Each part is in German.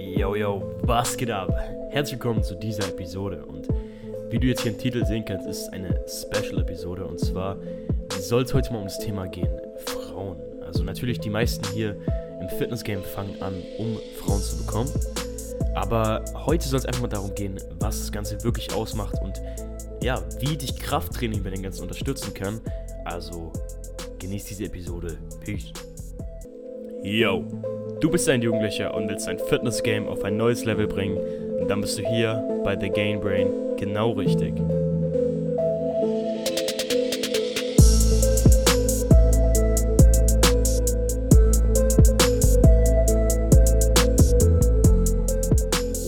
Yo, yo, was geht ab? Herzlich willkommen zu dieser Episode und wie du jetzt hier im Titel sehen kannst, ist es eine Special-Episode und zwar soll es heute mal um das Thema gehen, Frauen. Also natürlich die meisten hier im Fitness-Game fangen an, um Frauen zu bekommen, aber heute soll es einfach mal darum gehen, was das Ganze wirklich ausmacht und ja, wie dich Krafttraining bei den Ganzen unterstützen kann. Also genieß diese Episode. Peace. Yo, du bist ein Jugendlicher und willst dein Fitness-Game auf ein neues Level bringen, und dann bist du hier bei The Gain Brain genau richtig.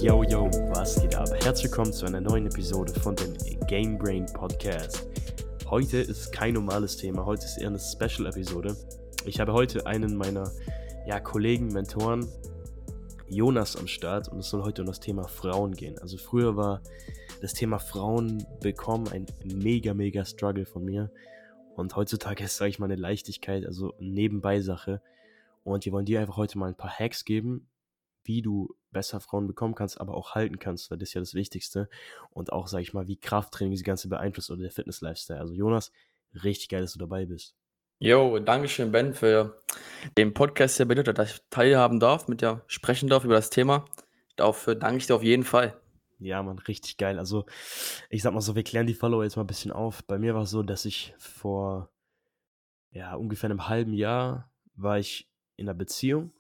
Yo, yo, was geht ab? Herzlich willkommen zu einer neuen Episode von dem Game Brain Podcast. Heute ist kein normales Thema, heute ist eher eine Special-Episode. Ich habe heute einen meiner ja, Kollegen, Mentoren, Jonas am Start und es soll heute um das Thema Frauen gehen. Also früher war das Thema Frauen bekommen ein mega, mega Struggle von mir. Und heutzutage ist, sage ich mal, eine Leichtigkeit, also eine Nebenbei-Sache. Und wir wollen dir einfach heute mal ein paar Hacks geben, wie du besser Frauen bekommen kannst, aber auch halten kannst, weil das ist ja das Wichtigste. Und auch, sage ich mal, wie Krafttraining das Ganze beeinflusst oder der Fitness-Lifestyle. Also Jonas, richtig geil, dass du dabei bist. Jo, Dankeschön, Ben, für den Podcast hier bitte, dass ich teilhaben darf, mit dir sprechen darf über das Thema. Dafür danke ich dir auf jeden Fall. Ja, Mann, richtig geil. Also, ich sag mal so, wir klären die Follower jetzt mal ein bisschen auf. Bei mir war es so, dass ich vor ja, ungefähr einem halben Jahr war ich in einer Beziehung.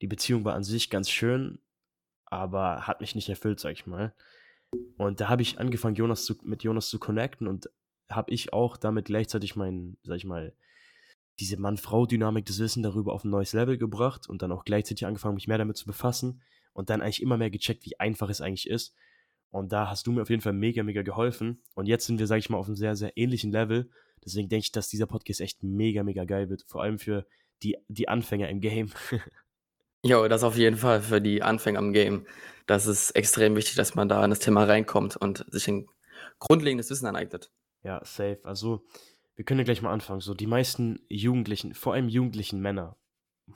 Die Beziehung war an sich ganz schön, aber hat mich nicht erfüllt, sag ich mal. Und da habe ich angefangen, Jonas zu, mit Jonas zu connecten und habe ich auch damit gleichzeitig mein, sag ich mal, diese Mann-Frau-Dynamik, das Wissen darüber auf ein neues Level gebracht und dann auch gleichzeitig angefangen, mich mehr damit zu befassen und dann eigentlich immer mehr gecheckt, wie einfach es eigentlich ist. Und da hast du mir auf jeden Fall mega, mega geholfen. Und jetzt sind wir, sag ich mal, auf einem sehr, sehr ähnlichen Level. Deswegen denke ich, dass dieser Podcast echt mega, mega geil wird. Vor allem für die, die Anfänger im Game. Jo, das auf jeden Fall für die Anfänger im Game. Das ist extrem wichtig, dass man da in das Thema reinkommt und sich ein grundlegendes Wissen aneignet. Ja, safe. Also, wir können ja gleich mal anfangen. So, die meisten Jugendlichen, vor allem jugendlichen Männer,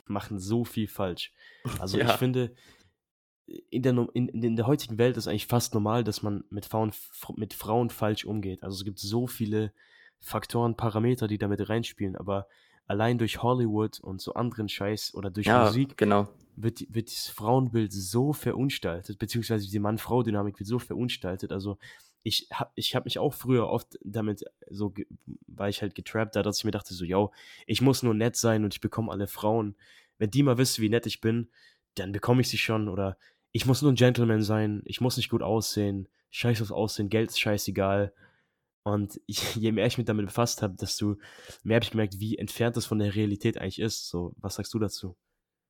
machen so viel falsch. Also ja. ich finde, in der, in, in der heutigen Welt ist eigentlich fast normal, dass man mit Frauen, mit Frauen falsch umgeht. Also es gibt so viele Faktoren, Parameter, die damit reinspielen, aber allein durch Hollywood und so anderen Scheiß oder durch ja, Musik genau. wird, wird das Frauenbild so verunstaltet, beziehungsweise die Mann-Frau-Dynamik wird so verunstaltet. Also ich habe ich hab mich auch früher oft damit so, war ich halt getrappt, da dass ich mir dachte so, yo, ich muss nur nett sein und ich bekomme alle Frauen. Wenn die mal wissen, wie nett ich bin, dann bekomme ich sie schon. Oder ich muss nur ein Gentleman sein, ich muss nicht gut aussehen, scheiß aufs Aussehen, Geld ist scheißegal. Und je mehr ich mich damit befasst habe, desto mehr habe ich gemerkt, wie entfernt das von der Realität eigentlich ist. So, was sagst du dazu?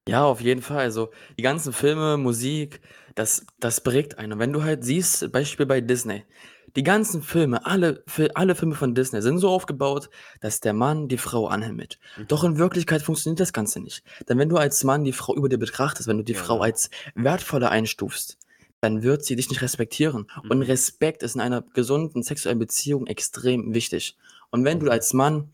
Ja, auf jeden Fall. Also, die ganzen Filme, Musik, das das prägt einen. Und wenn du halt siehst, Beispiel bei Disney, die ganzen Filme, alle alle Filme von Disney sind so aufgebaut, dass der Mann die Frau anhimmelt. Mhm. Doch in Wirklichkeit funktioniert das Ganze nicht. Denn wenn du als Mann die Frau über dir betrachtest, wenn du die Ja, Frau als wertvoller einstufst, dann wird sie dich nicht respektieren. Und mhm. Respekt ist in einer gesunden sexuellen Beziehung extrem wichtig. Und wenn du als Mann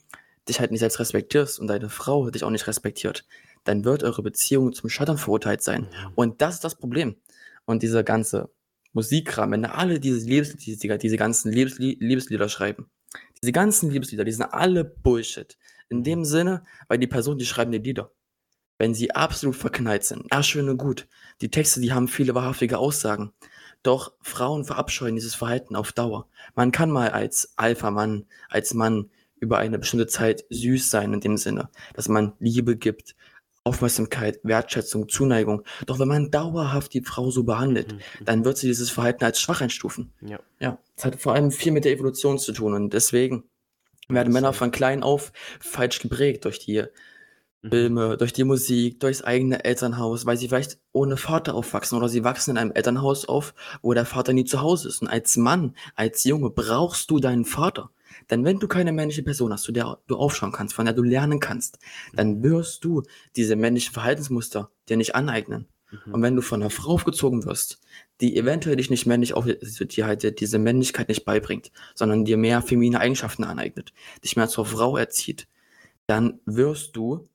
dich halt nicht selbst respektierst und deine Frau dich auch nicht respektiert, dann wird eure Beziehung zum Scheitern verurteilt sein. Mhm. Und das ist das Problem. Und dieser ganze Musikkram, wenn da alle diese, Liebeslieder, diese ganzen Liebeslieder schreiben, diese ganzen Liebeslieder, die sind alle Bullshit. In mhm. dem Sinne, weil die Person, die schreiben die Lieder, wenn sie absolut verknallt sind, ja, schön und gut. Die Texte, die haben viele wahrhaftige Aussagen. Doch Frauen verabscheuen dieses Verhalten auf Dauer. Man kann mal als Alpha-Mann, als Mann über eine bestimmte Zeit süß sein in dem Sinne, dass man Liebe gibt, Aufmerksamkeit, Wertschätzung, Zuneigung. Doch wenn man dauerhaft die Frau so behandelt, mhm. dann wird sie dieses Verhalten als schwach einstufen. Ja. Ja. Das hat vor allem viel mit der Evolution zu tun und deswegen werden Männer von klein auf falsch geprägt durch die mhm. Filme, durch die Musik, durchs eigene Elternhaus, weil sie vielleicht ohne Vater aufwachsen oder sie wachsen in einem Elternhaus auf, wo der Vater nie zu Hause ist. Und als Mann, als Junge brauchst du deinen Vater. Denn wenn du keine männliche Person hast, zu der du aufschauen kannst, von der du lernen kannst, dann mhm. wirst du diese männlichen Verhaltensmuster dir nicht aneignen. Mhm. Und wenn du von einer Frau aufgezogen wirst, die eventuell dich nicht männlich auf, dir halt diese Männlichkeit nicht beibringt, sondern dir mehr feminine Eigenschaften aneignet, dich mehr zur Frau erzieht, dann wirst du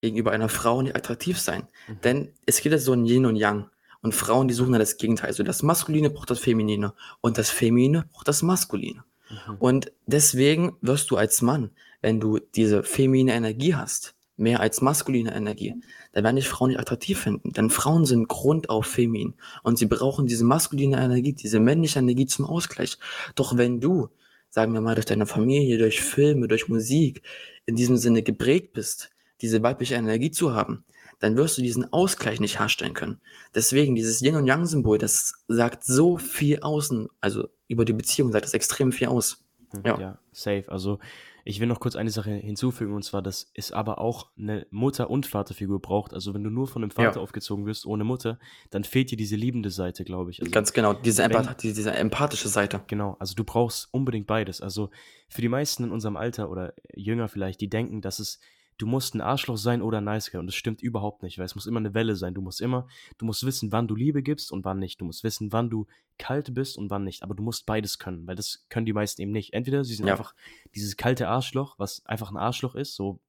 gegenüber einer Frau nicht attraktiv sein. Mhm. Denn es geht ja so ein Yin und Yang. Und Frauen, die suchen dann das Gegenteil. Also das Maskuline braucht das Feminine und das Feminine braucht das Maskuline. Mhm. Und deswegen wirst du als Mann, wenn du diese feminine Energie hast, mehr als maskuline Energie, dann werden dich Frauen nicht attraktiv finden. Denn Frauen sind grundauf feminin und sie brauchen diese maskuline Energie, diese männliche Energie zum Ausgleich. Doch wenn du, sagen wir mal, durch deine Familie, durch Filme, durch Musik in diesem Sinne geprägt bist, diese weibliche Energie zu haben, dann wirst du diesen Ausgleich nicht herstellen können. Deswegen dieses Yin und Yang Symbol, das sagt so viel außen, also über die Beziehung sagt das extrem viel aus. Hm, Ja. Ja, safe. Also, ich will noch kurz eine Sache hinzufügen, und zwar, dass es aber auch eine Mutter und Vaterfigur braucht. Also, wenn du nur von 'nem Vater Ja. aufgezogen wirst ohne Mutter, dann fehlt dir diese liebende Seite, glaube ich. Also, Ganz genau, diese wenn Empath die diese empathische Seite. Genau, also du brauchst unbedingt beides. Also, für die meisten in unserem Alter oder jünger vielleicht, die denken, dass es du musst 'n Arschloch sein oder 'n Nice Guy und das stimmt überhaupt nicht, weil es muss immer 'ne Welle sein. Du musst immer du musst wissen, wann du Liebe gibst und wann nicht. Du musst wissen, wann du kalt bist und wann nicht. Aber du musst beides können, weil das können die meisten eben nicht. Entweder sie sind Ja. einfach dieses kalte Arschloch, was einfach 'n Arschloch ist, so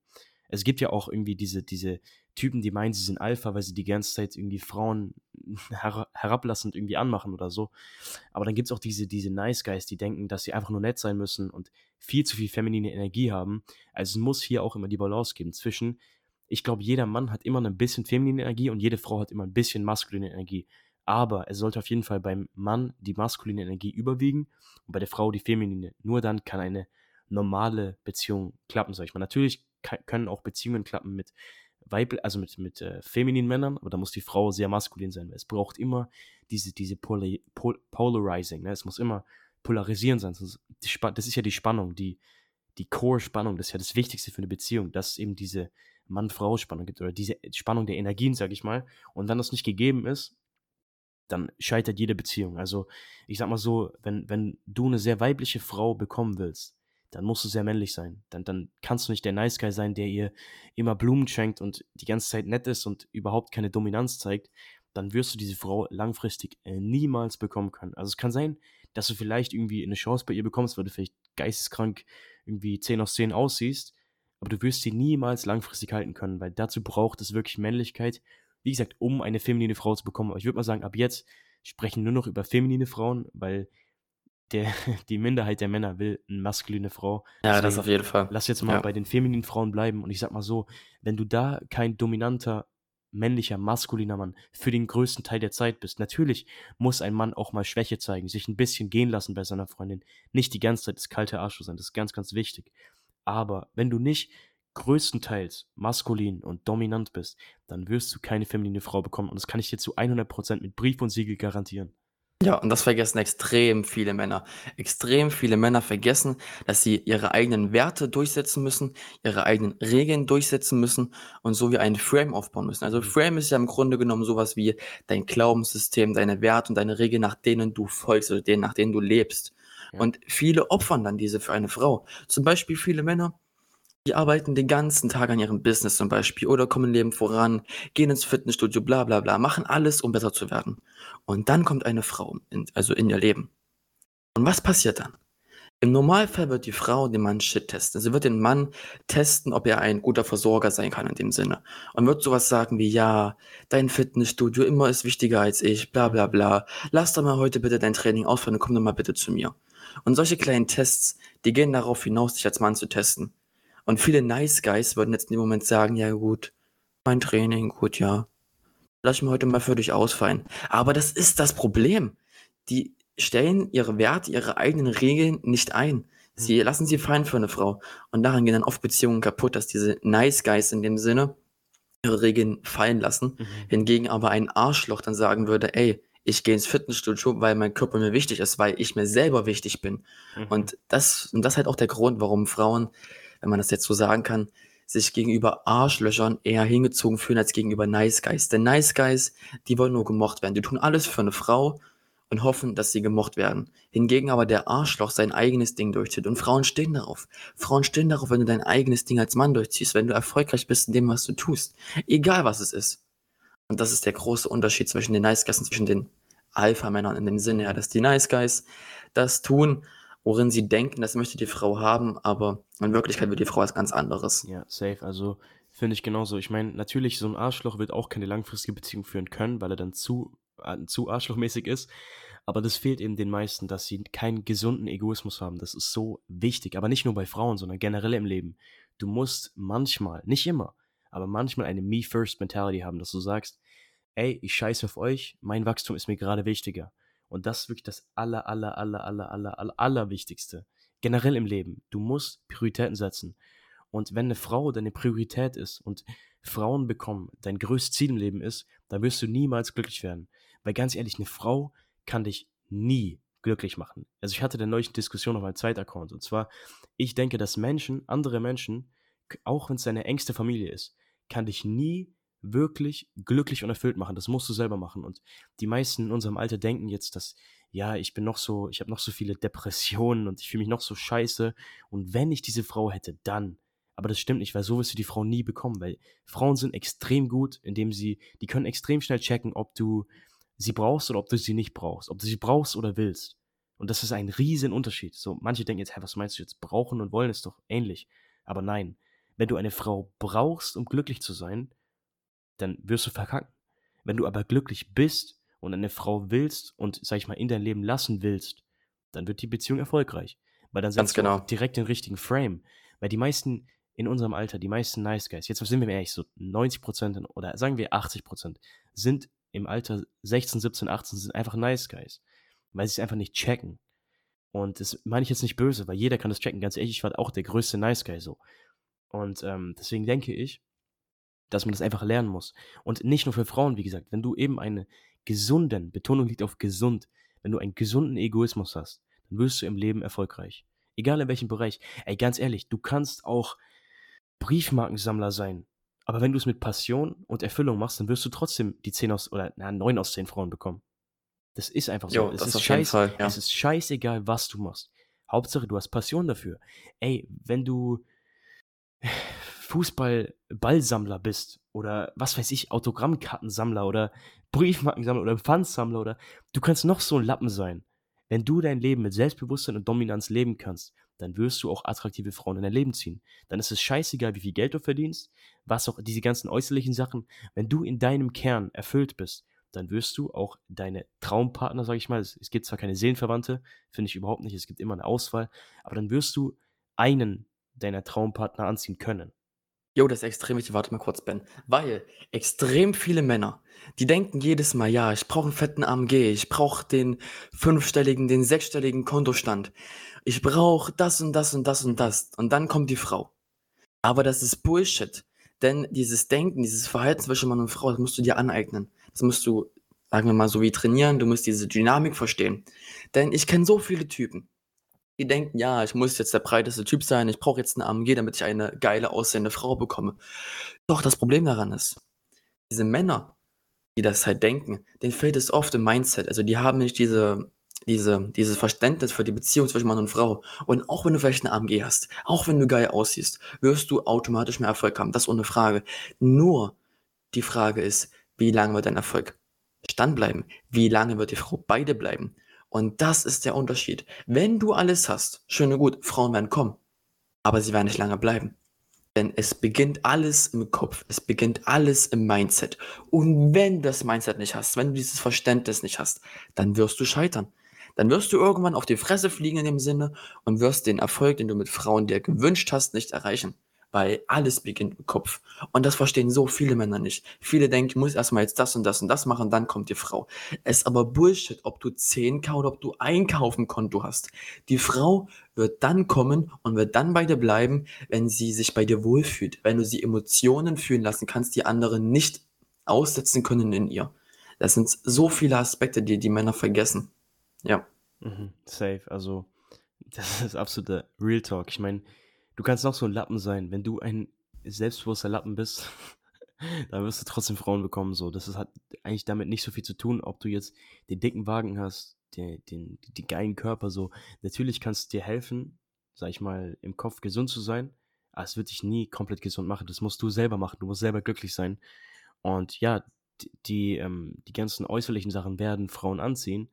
es gibt ja auch irgendwie diese diese Typen, die meinen, sie sind Alpha, weil sie die ganze Zeit irgendwie Frauen hera herablassend irgendwie anmachen oder so. Aber dann gibt's auch diese diese Nice Guys, die denken, dass sie einfach nur nett sein müssen und viel zu viel feminine Energie haben. Also, es muss hier auch immer die Balance geben zwischen ich glaube, jeder Mann hat immer 'ne bisschen feminine Energie und jede Frau hat immer 'n bisschen maskuline Energie. Aber es sollte auf jeden Fall beim Mann die maskuline Energie überwiegen und bei der Frau die feminine. Nur dann kann eine normale Beziehung klappen, sage ich mal. Natürlich können auch Beziehungen klappen mit weibl also, mit mit, äh, femininen Männern, aber da muss die Frau sehr maskulin sein, es braucht immer diese diese Poli Pol Polarizing, ne? Es muss immer polarisierend sein, das ist ja die Spannung, die die Core-Spannung, das ist ja das Wichtigste für 'ne Beziehung, dass es eben diese Mann-Frau-Spannung gibt oder diese Spannung der Energien, sage ich mal. Und wenn das nicht gegeben ist, dann scheitert jede Beziehung. Also, ich sage mal so, wenn wenn du 'ne sehr weibliche Frau bekommen willst, dann musst du sehr männlich sein. Dann dann kannst du nicht der Nice Guy sein, der ihr immer Blumen schenkt und die ganze Zeit nett ist und überhaupt keine Dominanz zeigt. Dann wirst du diese Frau langfristig, äh, niemals bekommen können. Also, es kann sein, dass du vielleicht irgendwie 'ne Chance bei ihr bekommst, weil du vielleicht geisteskrank irgendwie 10 aus 10 aussiehst, aber du wirst sie niemals langfristig halten können, weil dazu braucht es wirklich Männlichkeit, wie gesagt, um eine feminine Frau zu bekommen. Aber ich würde mal sagen, ab jetzt sprechen nur noch über feminine Frauen, weil der die Minderheit der Männer will 'ne maskuline Frau. Ja, das Deswegen auf jeden Fall. lass jetzt mal Ja. bei den femininen Frauen bleiben und ich sage mal so, wenn du da kein dominanter, männlicher, maskuliner Mann für den größten Teil der Zeit bist natürlich muss ein Mann auch mal Schwäche zeigen, sich 'n bisschen gehen lassen bei seiner Freundin, nicht die ganze Zeit das kalte Arschloch sein, das ist ganz, ganz wichtig. Aber wenn du nicht größtenteils maskulin und dominant bist, dann wirst du keine feminine Frau bekommen und das kann ich dir zu 100% mit Brief und Siegel garantieren. Ja, und das vergessen extrem viele Männer. Extrem viele Männer vergessen, dass sie ihre eigenen Werte durchsetzen müssen, ihre eigenen Regeln durchsetzen müssen und so wie ein Frame aufbauen müssen. Also, Mhm. Frame ist ja im Grunde genommen so was wie dein Glaubenssystem, deine Werte und deine Regeln, nach denen du folgst oder denen nach denen du lebst. Ja. Und viele opfern dann diese für eine Frau. Zum Beispiel viele Männer, die arbeiten den ganzen Tag an ihrem Business zum Beispiel oder kommen im Leben voran, gehen ins Fitnessstudio, bla bla bla, machen alles, um besser zu werden. Und dann kommt eine Frau in also, in ihr Leben. Und was passiert dann? Im Normalfall wird die Frau den Mann Shit testen. Sie wird den Mann testen, ob er ein guter Versorger sein kann in dem Sinne. Und wird so was sagen wie: „Ja, dein Fitnessstudio immer ist wichtiger als ich, bla bla bla. Lass doch mal heute bitte dein Training ausfallen und komm doch mal bitte zu mir.“ Und solche kleinen Tests, die gehen darauf hinaus, dich als Mann zu testen. Und viele Nice Guys würden jetzt in dem Moment sagen: „Ja gut, mein Training, gut, ja. Lass ich mir heute mal für dich ausfallen.“ Aber das ist das Problem. Die stellen ihre Werte, ihre eigenen Regeln nicht ein. Sie Mhm. lassen sie fallen für 'ne Frau. Und daran gehen dann oft Beziehungen kaputt, dass diese Nice Guys in dem Sinne ihre Regeln fallen lassen. Mhm. Hingegen aber ein Arschloch dann sagen würde: „Ey, ich gehe ins Fitnessstudio, weil mein Körper mir wichtig ist, weil ich mir selber wichtig bin.“ Mhm. Und das und das ist halt auch der Grund, warum Frauen, wenn man das jetzt so sagen kann, sich gegenüber Arschlöchern eher hingezogen fühlen als gegenüber Nice Guys. Denn Nice Guys, die wollen nur gemocht werden. Die tun alles für 'ne Frau und hoffen, dass sie gemocht werden. Hingegen aber der Arschloch sein eigenes Ding durchzieht und Frauen stehen darauf. Frauen stehen darauf, wenn du dein eigenes Ding als Mann durchziehst, wenn du erfolgreich bist in dem, was du tust, egal was es ist. Und das ist der große Unterschied zwischen den Nice Guys und zwischen den Alpha-Männern in dem Sinne, ja, dass die Nice Guys das tun, worin sie denken, das möchte die Frau haben, aber in Wirklichkeit will die Frau was ganz anderes. Ja, safe. Also, finde ich genauso. Ich meine, natürlich, so 'n Arschloch wird auch keine langfristige Beziehung führen können, weil er dann zu äh, zu arschlochmäßig ist. Aber das fehlt eben den meisten, dass sie keinen gesunden Egoismus haben. Das ist so wichtig. Aber nicht nur bei Frauen, sondern generell im Leben. Du musst manchmal, nicht immer, aber manchmal eine Me-First-Mentality haben, dass du sagst, ey, ich scheiße auf euch, mein Wachstum ist mir gerade wichtiger. Und das ist wirklich das aller, aller, aller, aller, aller, aller, aller Wichtigste. Generell im Leben. Du musst Prioritäten setzen. Und wenn eine Frau deine Priorität ist und Frauen bekommen dein größtes Ziel im Leben ist, dann wirst du niemals glücklich werden. Weil ganz ehrlich, eine Frau kann dich nie glücklich machen. Also ich hatte da neulich eine Diskussion auf meinem Zweitaccount. Und zwar, ich denke, dass Menschen, andere Menschen, auch wenn es deine engste Familie ist, kann dich nie wirklich glücklich und erfüllt machen. Das musst du selber machen. Und die meisten in unserem Alter denken jetzt, dass, ja, ich bin noch so, ich habe noch so viele Depressionen und ich fühle mich noch so scheiße. Und wenn ich diese Frau hätte, dann. Aber das stimmt nicht, weil so wirst du die Frau nie bekommen, weil Frauen sind extrem gut, indem sie, die können extrem schnell checken, ob du sie brauchst oder ob du sie nicht brauchst, ob du sie brauchst oder willst. Und das ist ein riesen Unterschied. So, manche denken jetzt, hä, was meinst du jetzt? Brauchen und wollen ist doch ähnlich. Aber nein, wenn du eine Frau brauchst, um glücklich zu sein, dann wirst du verkacken. Wenn du aber glücklich bist und eine Frau willst und, sag ich mal, in dein Leben lassen willst, dann wird die Beziehung erfolgreich. Weil dann setzt genau. du direkt den richtigen Frame. Weil die meisten in unserem Alter, die meisten Nice Guys, jetzt sind wir ehrlich, so 90% oder sagen wir 80% sind im Alter 16, 17, 18 sind einfach Nice Guys. Weil sie es einfach nicht checken. Und das meine ich jetzt nicht böse, weil jeder kann das checken. Ganz ehrlich, ich war auch der größte Nice Guy so. Und ähm, deswegen denke ich, dass man das einfach lernen muss. Und nicht nur für Frauen, wie gesagt, wenn du eben einen gesunden, Betonung liegt auf gesund, wenn du einen gesunden Egoismus hast, dann wirst du im Leben erfolgreich. Egal in welchem Bereich. Ey, ganz ehrlich, du kannst auch Briefmarkensammler sein. Aber wenn du es mit Passion und Erfüllung machst, dann wirst du trotzdem die 10 aus, oder na, 9 aus 10 Frauen bekommen. Das ist einfach so. Jo, es, das ist auf jeden scheiß, Fall, ja. es ist scheißegal, was du machst. Hauptsache, du hast Passion dafür. Ey, wenn du Fußball-Ballsammler bist oder was weiß ich, Autogrammkartensammler oder Briefmarkensammler oder Pfandsammler oder du kannst noch so ein Lappen sein. Wenn du dein Leben mit Selbstbewusstsein und Dominanz leben kannst, dann wirst du auch attraktive Frauen in dein Leben ziehen. Dann ist es scheißegal, wie viel Geld du verdienst, was auch diese ganzen äußerlichen Sachen. Wenn du in deinem Kern erfüllt bist, dann wirst du auch deine Traumpartner, sag ich mal, es, es gibt zwar keine Seelenverwandte, finde ich überhaupt nicht, es gibt immer eine Auswahl, aber dann wirst du einen deiner Traumpartner anziehen können. Jo, das ist extrem wichtig. Warte mal kurz, Ben. Weil extrem viele Männer, die denken jedes Mal, ja, ich brauche einen fetten AMG, ich brauche den fünfstelligen, den sechsstelligen Kontostand. Ich brauche das und das und das und das. Und dann kommt die Frau. Aber das ist Bullshit. Denn dieses Denken, dieses Verhalten zwischen Mann und Frau, das musst du dir aneignen. Das musst du, sagen wir mal, so wie trainieren. Du musst diese Dynamik verstehen. Denn ich kenne so viele Typen die denken, ja, ich muss jetzt der breiteste Typ sein, ich brauche jetzt eine AMG, damit ich eine geile aussehende Frau bekomme. Doch das Problem daran ist, diese Männer, die das halt denken, denen fehlt es oft im Mindset. Also die haben nicht diese, diese, dieses Verständnis für die Beziehung zwischen Mann und Frau. Und auch wenn du vielleicht eine AMG hast, auch wenn du geil aussiehst, wirst du automatisch mehr Erfolg haben. Das ohne Frage. Nur die Frage ist, wie lange wird dein Erfolg standbleiben? Wie lange wird die Frau beide bleiben? Und das ist der Unterschied. Wenn du alles hast, schön und gut, Frauen werden kommen, aber sie werden nicht lange bleiben. Denn es beginnt alles im Kopf, es beginnt alles im Mindset. Und wenn du das Mindset nicht hast, wenn du dieses Verständnis nicht hast, dann wirst du scheitern. Dann wirst du irgendwann auf die Fresse fliegen in dem Sinne und wirst den Erfolg, den du mit Frauen dir gewünscht hast, nicht erreichen weil alles beginnt im Kopf. Und das verstehen so viele Männer nicht. Viele denken, ich muss erstmal jetzt das und das und das machen, dann kommt die Frau. Es ist aber Bullshit, ob du 10k oder ob du einkaufen Konto hast. Die Frau wird dann kommen und wird dann bei dir bleiben, wenn sie sich bei dir wohlfühlt. Wenn du sie Emotionen fühlen lassen kannst, die andere nicht aussetzen können in ihr. Das sind so viele Aspekte, die die Männer vergessen. Ja. Mhm, safe. Also, das ist absoluter Real Talk. Ich meine, Du kannst noch so ein Lappen sein. Wenn du ein selbstbewusster Lappen bist, dann wirst du trotzdem Frauen bekommen. So, das hat eigentlich damit nicht so viel zu tun, ob du jetzt den dicken Wagen hast, den, den, den geilen Körper. So, natürlich kannst du dir helfen, sag ich mal, im Kopf gesund zu sein. Aber es wird dich nie komplett gesund machen. Das musst du selber machen. Du musst selber glücklich sein. Und ja, die, die, ähm, die ganzen äußerlichen Sachen werden Frauen anziehen,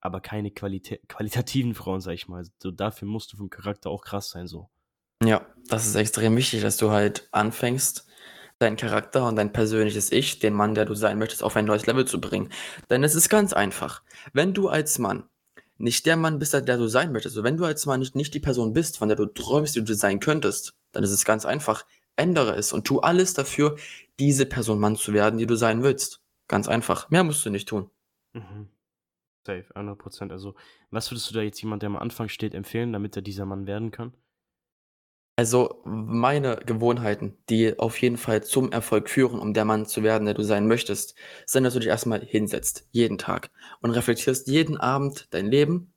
aber keine Qualitä qualitativen Frauen, sag ich mal. So, dafür musst du vom Charakter auch krass sein, so. Ja, das ist extrem wichtig, dass du halt anfängst, deinen Charakter und dein persönliches Ich, den Mann, der du sein möchtest, auf ein neues Level zu bringen. Denn es ist ganz einfach. Wenn du als Mann nicht der Mann bist, der du sein möchtest, also wenn du als Mann nicht, nicht die Person bist, von der du träumst, die du sein könntest, dann ist es ganz einfach. Ändere es und tu alles dafür, diese Person Mann zu werden, die du sein willst. Ganz einfach. Mehr musst du nicht tun. Mhm. Safe, 100%. Also, was würdest du da jetzt jemand, der am Anfang steht, empfehlen, damit er dieser Mann werden kann? Also, meine Gewohnheiten, die auf jeden Fall zum Erfolg führen, um der Mann zu werden, der du sein möchtest, sind, dass du dich erstmal hinsetzt, jeden Tag und reflektierst jeden Abend dein Leben,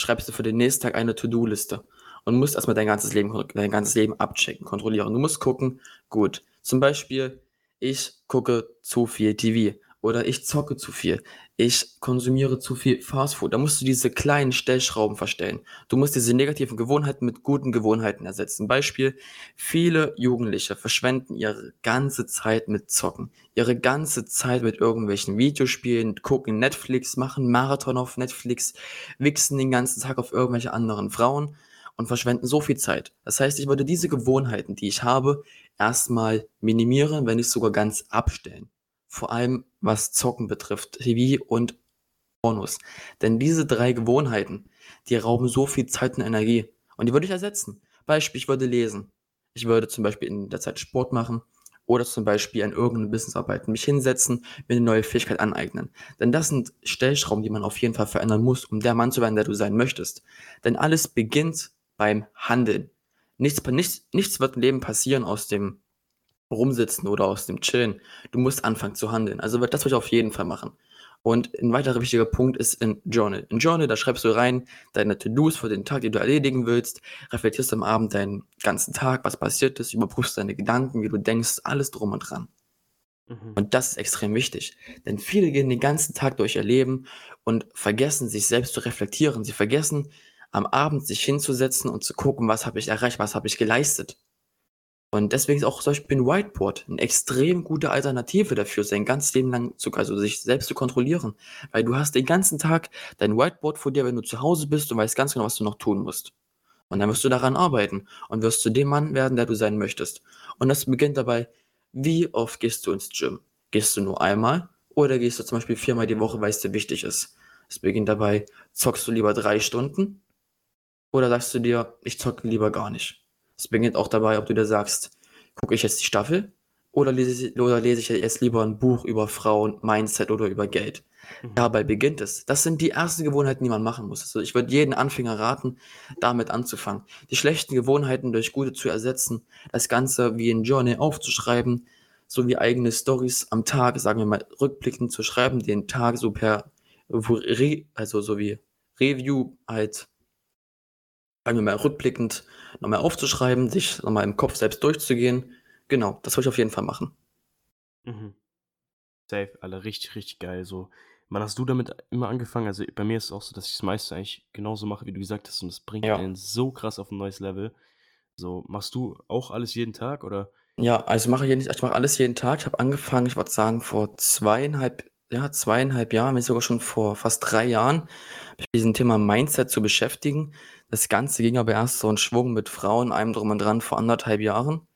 schreibst du für den nächsten Tag eine To-Do-Liste und musst erstmal dein ganzes Leben, dein ganzes Leben abchecken, kontrollieren. Du musst gucken, gut, zum Beispiel, ich gucke zu viel TV oder ich zocke zu viel, ich konsumiere zu viel Fastfood. Da musst du diese kleinen Stellschrauben verstellen. Du musst diese negativen Gewohnheiten mit guten Gewohnheiten ersetzen. Beispiel, viele Jugendliche verschwenden ihre ganze Zeit mit Zocken, ihre ganze Zeit mit irgendwelchen Videospielen, gucken Netflix, machen Marathon auf Netflix, wichsen den ganzen Tag auf irgendwelche anderen Frauen und verschwenden so viel Zeit. Das heißt, ich würde diese Gewohnheiten, die ich habe, erstmal minimieren, wenn nicht sogar ganz abstellen vor allem was Zocken betrifft, TV und Pornos. Denn diese drei Gewohnheiten, die rauben so viel Zeit und Energie. Und die würde ich ersetzen. Beispiel, ich würde lesen. Ich würde zum Beispiel in der Zeit Sport machen oder zum Beispiel an irgendeinem Business arbeiten, mich hinsetzen, mir eine neue Fähigkeit aneignen. Denn das sind Stellschrauben, die man auf jeden Fall verändern muss, um der Mann zu werden, der du sein möchtest. Denn alles beginnt beim Handeln. Nichts, nichts, nichts wird im Leben passieren aus dem Rumsitzen oder aus dem Chillen. Du musst anfangen zu handeln. Also das würde ich auf jeden Fall machen. Und ein weiterer wichtiger Punkt ist ein Journal. Ein Journal, da schreibst du rein deine To-Dos für den Tag, die du erledigen willst, reflektierst am Abend deinen ganzen Tag, was passiert ist, überprüfst deine Gedanken, wie du denkst, alles drum und dran. Mhm. Und das ist extrem wichtig. Denn viele gehen den ganzen Tag durch ihr Leben und vergessen, sich selbst zu reflektieren. Sie vergessen, am Abend sich hinzusetzen und zu gucken, was habe ich erreicht, was habe ich geleistet. Und deswegen ist auch zum Beispiel ein Whiteboard eine extrem gute Alternative dafür, sein ganzes Leben lang zu, also sich selbst zu kontrollieren. Weil du hast den ganzen Tag dein Whiteboard vor dir, wenn du zu Hause bist und weißt ganz genau, was du noch tun musst. Und dann wirst du daran arbeiten und wirst zu dem Mann werden, der du sein möchtest. Und das beginnt dabei, wie oft gehst du ins Gym? Gehst du nur einmal oder gehst du zum Beispiel viermal die Woche, weil es dir wichtig ist? Es beginnt dabei, zockst du lieber drei Stunden oder sagst du dir, ich zocke lieber gar nicht? Es beginnt auch dabei, ob du dir sagst, gucke ich jetzt die Staffel oder lese, ich, oder lese ich jetzt lieber ein Buch über Frauen, Mindset oder über Geld. Mhm. Dabei beginnt es. Das sind die ersten Gewohnheiten, die man machen muss. Also ich würde jeden Anfänger raten, damit anzufangen. Die schlechten Gewohnheiten durch gute zu ersetzen, das Ganze wie ein Journal aufzuschreiben, sowie eigene Stories am Tag, sagen wir mal, rückblickend zu schreiben, den Tag so per, also so wie Review halt wir mal, rückblickend nochmal aufzuschreiben, sich nochmal im Kopf selbst durchzugehen. Genau, das wollte ich auf jeden Fall machen. Mhm. Safe, alle richtig, richtig geil. So, wann hast du damit immer angefangen? Also bei mir ist es auch so, dass ich das meiste eigentlich genauso mache, wie du gesagt hast, und es bringt ja. einen so krass auf ein neues Level. So, machst du auch alles jeden Tag oder? Ja, also mache ich, ich mache alles jeden Tag. Ich habe angefangen, ich würde sagen, vor zweieinhalb, ja, zweieinhalb Jahren, wenn sogar schon vor fast drei Jahren, mich mit diesem Thema Mindset zu beschäftigen. Das Ganze ging aber erst so in Schwung mit Frauen, einem drum und dran vor anderthalb Jahren.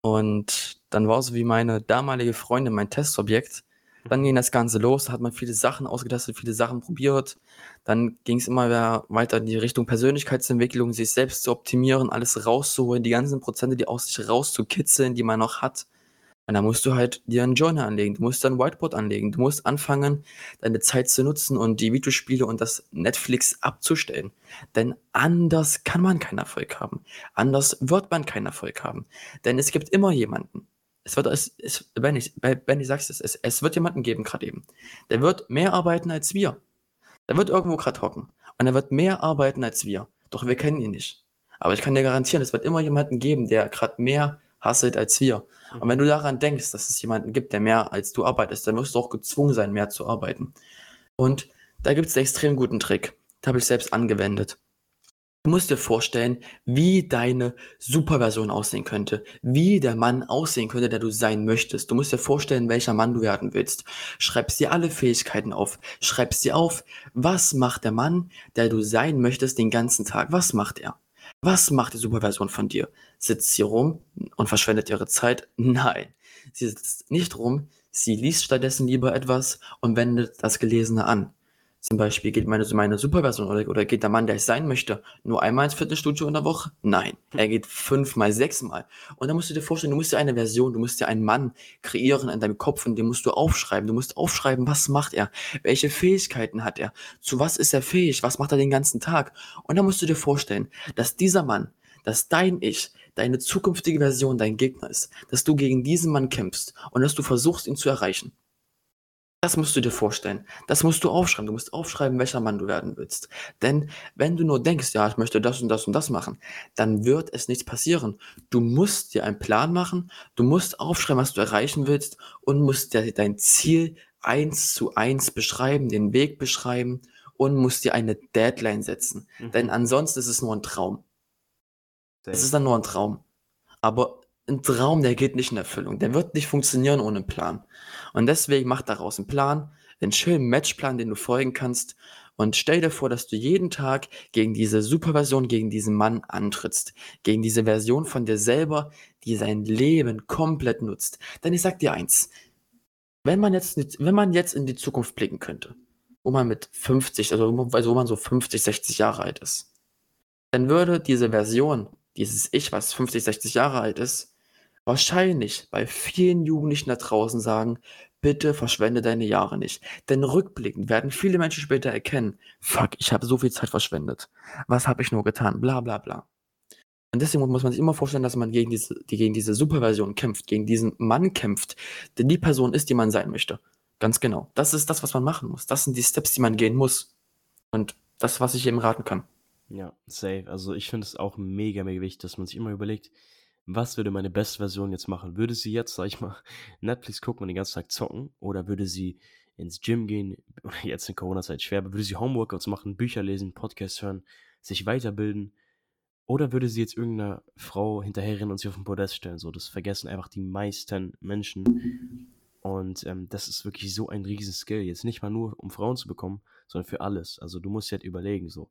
Und dann war so wie meine damalige Freundin mein Testobjekt. Dann ging das Ganze los, da hat man viele Sachen ausgetestet, viele Sachen probiert. Dann ging es immer weiter in die Richtung Persönlichkeitsentwicklung, sich selbst zu optimieren, alles rauszuholen, die ganzen Prozente, die aus sich rauszukitzeln, die man noch hat. Und da musst du halt dir ein Journal anlegen, du musst dein Whiteboard anlegen, du musst anfangen, deine Zeit zu nutzen und die Videospiele und das Netflix abzustellen. Denn anders kann man keinen Erfolg haben. Anders wird man keinen Erfolg haben. Denn es gibt immer jemanden. Es wird, es, es, Benny, Benny sagst es, es, es wird jemanden geben, gerade eben. Der wird mehr arbeiten als wir. Der wird irgendwo gerade hocken. Und er wird mehr arbeiten als wir. Doch wir kennen ihn nicht. Aber ich kann dir garantieren, es wird immer jemanden geben, der gerade mehr hasselt als wir. Und wenn du daran denkst, dass es jemanden gibt, der mehr als du arbeitest, dann wirst du auch gezwungen sein, mehr zu arbeiten. Und da gibt es einen extrem guten Trick. Den habe ich selbst angewendet. Du musst dir vorstellen, wie deine Superversion aussehen könnte, wie der Mann aussehen könnte, der du sein möchtest. Du musst dir vorstellen, welcher Mann du werden willst. Schreibst dir alle Fähigkeiten auf. Schreibst dir auf, was macht der Mann, der du sein möchtest, den ganzen Tag? Was macht er? Was macht die Superversion von dir? Sitzt sie rum und verschwendet ihre Zeit? Nein. Sie sitzt nicht rum, sie liest stattdessen lieber etwas und wendet das Gelesene an. Zum Beispiel geht meine, meine Superversion oder, oder geht der Mann, der ich sein möchte, nur einmal ins Fitnessstudio in der Woche? Nein. Er geht fünfmal, sechsmal. Und dann musst du dir vorstellen, du musst dir eine Version, du musst dir einen Mann kreieren in deinem Kopf und den musst du aufschreiben. Du musst aufschreiben, was macht er? Welche Fähigkeiten hat er? Zu was ist er fähig? Was macht er den ganzen Tag? Und dann musst du dir vorstellen, dass dieser Mann, dass dein Ich, deine zukünftige Version dein Gegner ist, dass du gegen diesen Mann kämpfst und dass du versuchst, ihn zu erreichen. Das musst du dir vorstellen. Das musst du aufschreiben. Du musst aufschreiben, welcher Mann du werden willst. Denn wenn du nur denkst, ja, ich möchte das und das und das machen, dann wird es nichts passieren. Du musst dir einen Plan machen, du musst aufschreiben, was du erreichen willst und musst dir dein Ziel eins zu eins beschreiben, den Weg beschreiben und musst dir eine Deadline setzen. Mhm. Denn ansonsten ist es nur ein Traum. Es ist dann nur ein Traum. Aber ein Traum, der geht nicht in Erfüllung. Der wird nicht funktionieren ohne einen Plan. Und deswegen mach daraus einen Plan, einen schönen Matchplan, den du folgen kannst. Und stell dir vor, dass du jeden Tag gegen diese Superversion, gegen diesen Mann antrittst. Gegen diese Version von dir selber, die sein Leben komplett nutzt. Denn ich sag dir eins. Wenn man jetzt, wenn man jetzt in die Zukunft blicken könnte, wo man mit 50, also, also wo man so 50, 60 Jahre alt ist, dann würde diese Version, dieses Ich, was 50, 60 Jahre alt ist, wahrscheinlich bei vielen Jugendlichen da draußen sagen, bitte verschwende deine Jahre nicht. Denn rückblickend werden viele Menschen später erkennen, fuck, ich habe so viel Zeit verschwendet. Was habe ich nur getan? Bla bla bla. Und deswegen muss man sich immer vorstellen, dass man gegen diese, die, gegen diese Superversion kämpft, gegen diesen Mann kämpft, der die Person ist, die man sein möchte. Ganz genau. Das ist das, was man machen muss. Das sind die Steps, die man gehen muss. Und das, was ich eben raten kann. Ja, safe. Also ich finde es auch mega, mega wichtig, dass man sich immer überlegt, was würde meine beste Version jetzt machen? Würde sie jetzt, sag ich mal, Netflix gucken und den ganzen Tag zocken? Oder würde sie ins Gym gehen? Jetzt in Corona-Zeit schwer, aber würde sie Homeworkouts machen, Bücher lesen, Podcasts hören, sich weiterbilden? Oder würde sie jetzt irgendeiner Frau hinterherrennen und sie auf den Podest stellen? So, das vergessen einfach die meisten Menschen. Und ähm, das ist wirklich so ein riesen Skill. Jetzt nicht mal nur, um Frauen zu bekommen, sondern für alles. Also du musst dir halt überlegen, so,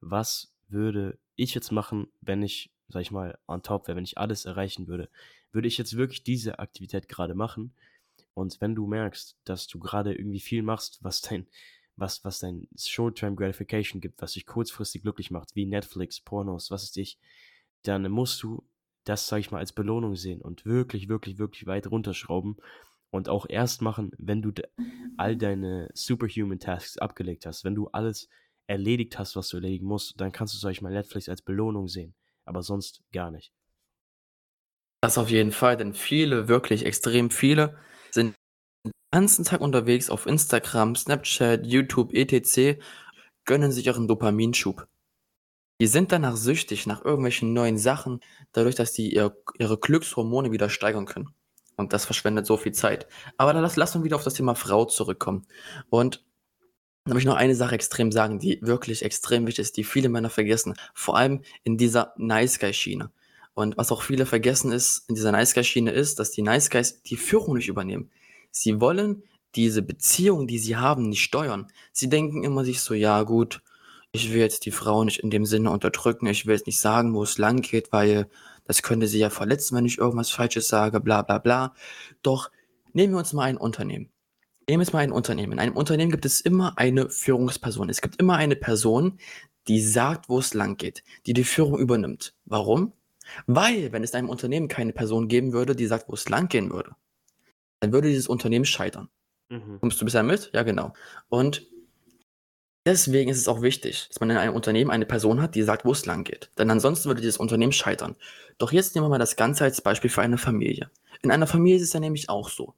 was würde ich jetzt machen, wenn ich sag ich mal, on top wäre, wenn ich alles erreichen würde, würde ich jetzt wirklich diese Aktivität gerade machen. Und wenn du merkst, dass du gerade irgendwie viel machst, was dein, was, was dein Short-Term Gratification gibt, was dich kurzfristig glücklich macht, wie Netflix, Pornos, was ist dich, dann musst du das, sag ich mal, als Belohnung sehen und wirklich, wirklich, wirklich weit runterschrauben und auch erst machen, wenn du all deine Superhuman Tasks abgelegt hast, wenn du alles erledigt hast, was du erledigen musst, dann kannst du, sag ich mal, Netflix als Belohnung sehen aber sonst gar nicht. Das auf jeden Fall, denn viele, wirklich extrem viele, sind den ganzen Tag unterwegs auf Instagram, Snapchat, YouTube, etc., gönnen sich ihren Dopaminschub. Die sind danach süchtig nach irgendwelchen neuen Sachen, dadurch, dass die ihr, ihre Glückshormone wieder steigern können. Und das verschwendet so viel Zeit. Aber lass, lass uns wieder auf das Thema Frau zurückkommen. Und da möchte ich noch eine Sache extrem sagen, die wirklich extrem wichtig ist, die viele Männer vergessen. Vor allem in dieser Nice Guy Schiene. Und was auch viele vergessen ist, in dieser Nice Guy Schiene ist, dass die Nice Guys die Führung nicht übernehmen. Sie wollen diese Beziehung, die sie haben, nicht steuern. Sie denken immer sich so, ja gut, ich will jetzt die Frau nicht in dem Sinne unterdrücken, ich will jetzt nicht sagen, wo es lang geht, weil das könnte sie ja verletzen, wenn ich irgendwas Falsches sage, bla bla bla. Doch nehmen wir uns mal ein Unternehmen. Nehmen wir jetzt mal ein Unternehmen. In einem Unternehmen gibt es immer eine Führungsperson. Es gibt immer eine Person, die sagt, wo es lang geht, die die Führung übernimmt. Warum? Weil, wenn es in einem Unternehmen keine Person geben würde, die sagt, wo es lang gehen würde, dann würde dieses Unternehmen scheitern. Mhm. Kommst du bisher mit? Ja, genau. Und deswegen ist es auch wichtig, dass man in einem Unternehmen eine Person hat, die sagt, wo es lang geht. Denn ansonsten würde dieses Unternehmen scheitern. Doch jetzt nehmen wir mal das Ganze als Beispiel für eine Familie. In einer Familie ist es ja nämlich auch so.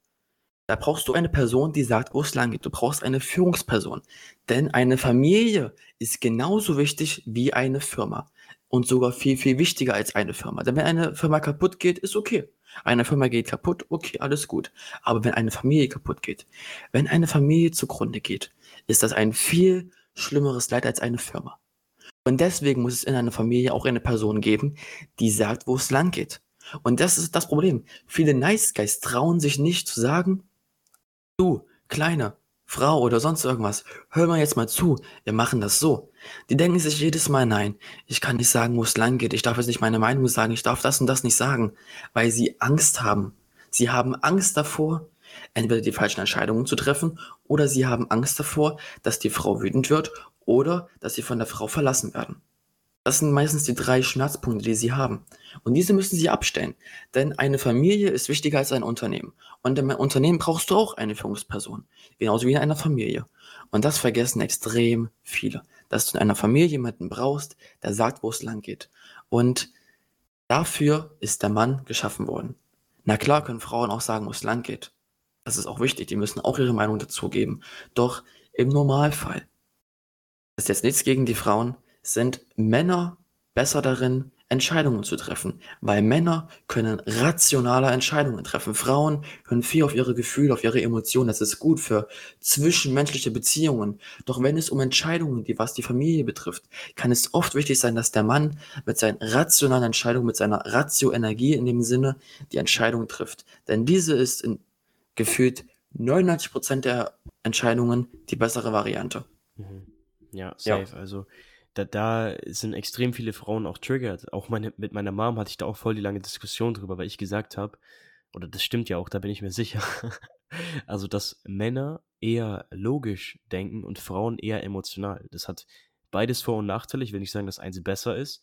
Da brauchst du eine Person, die sagt, wo es lang geht. Du brauchst eine Führungsperson. Denn eine Familie ist genauso wichtig wie eine Firma. Und sogar viel, viel wichtiger als eine Firma. Denn wenn eine Firma kaputt geht, ist okay. Eine Firma geht kaputt, okay, alles gut. Aber wenn eine Familie kaputt geht, wenn eine Familie zugrunde geht, ist das ein viel schlimmeres Leid als eine Firma. Und deswegen muss es in einer Familie auch eine Person geben, die sagt, wo es lang geht. Und das ist das Problem. Viele Nice Guys trauen sich nicht zu sagen, Du, Kleiner, Frau oder sonst irgendwas, hör mal jetzt mal zu, wir machen das so. Die denken sich jedes Mal, nein, ich kann nicht sagen, wo es lang geht, ich darf jetzt nicht meine Meinung sagen, ich darf das und das nicht sagen, weil sie Angst haben. Sie haben Angst davor, entweder die falschen Entscheidungen zu treffen oder sie haben Angst davor, dass die Frau wütend wird oder dass sie von der Frau verlassen werden. Das sind meistens die drei Schmerzpunkte, die sie haben. Und diese müssen sie abstellen. Denn eine Familie ist wichtiger als ein Unternehmen. Und im Unternehmen brauchst du auch eine Führungsperson. Genauso wie in einer Familie. Und das vergessen extrem viele. Dass du in einer Familie jemanden brauchst, der sagt, wo es lang geht. Und dafür ist der Mann geschaffen worden. Na klar können Frauen auch sagen, wo es lang geht. Das ist auch wichtig. Die müssen auch ihre Meinung dazugeben. Doch im Normalfall ist jetzt nichts gegen die Frauen, sind Männer besser darin, Entscheidungen zu treffen, weil Männer können rationale Entscheidungen treffen. Frauen können viel auf ihre Gefühle, auf ihre Emotionen. Das ist gut für zwischenmenschliche Beziehungen. Doch wenn es um Entscheidungen, die was die Familie betrifft, kann es oft wichtig sein, dass der Mann mit seinen rationalen Entscheidungen, mit seiner Ratio-Energie in dem Sinne die Entscheidung trifft. Denn diese ist in gefühlt 99 Prozent der Entscheidungen die bessere Variante. Mhm. Ja, safe. Ja. Also da, da sind extrem viele Frauen auch triggert. Auch meine, mit meiner Mom hatte ich da auch voll die lange Diskussion drüber, weil ich gesagt habe, oder das stimmt ja auch, da bin ich mir sicher, also dass Männer eher logisch denken und Frauen eher emotional. Das hat beides Vor- und Nachteile. Ich will nicht sagen, dass eins besser ist,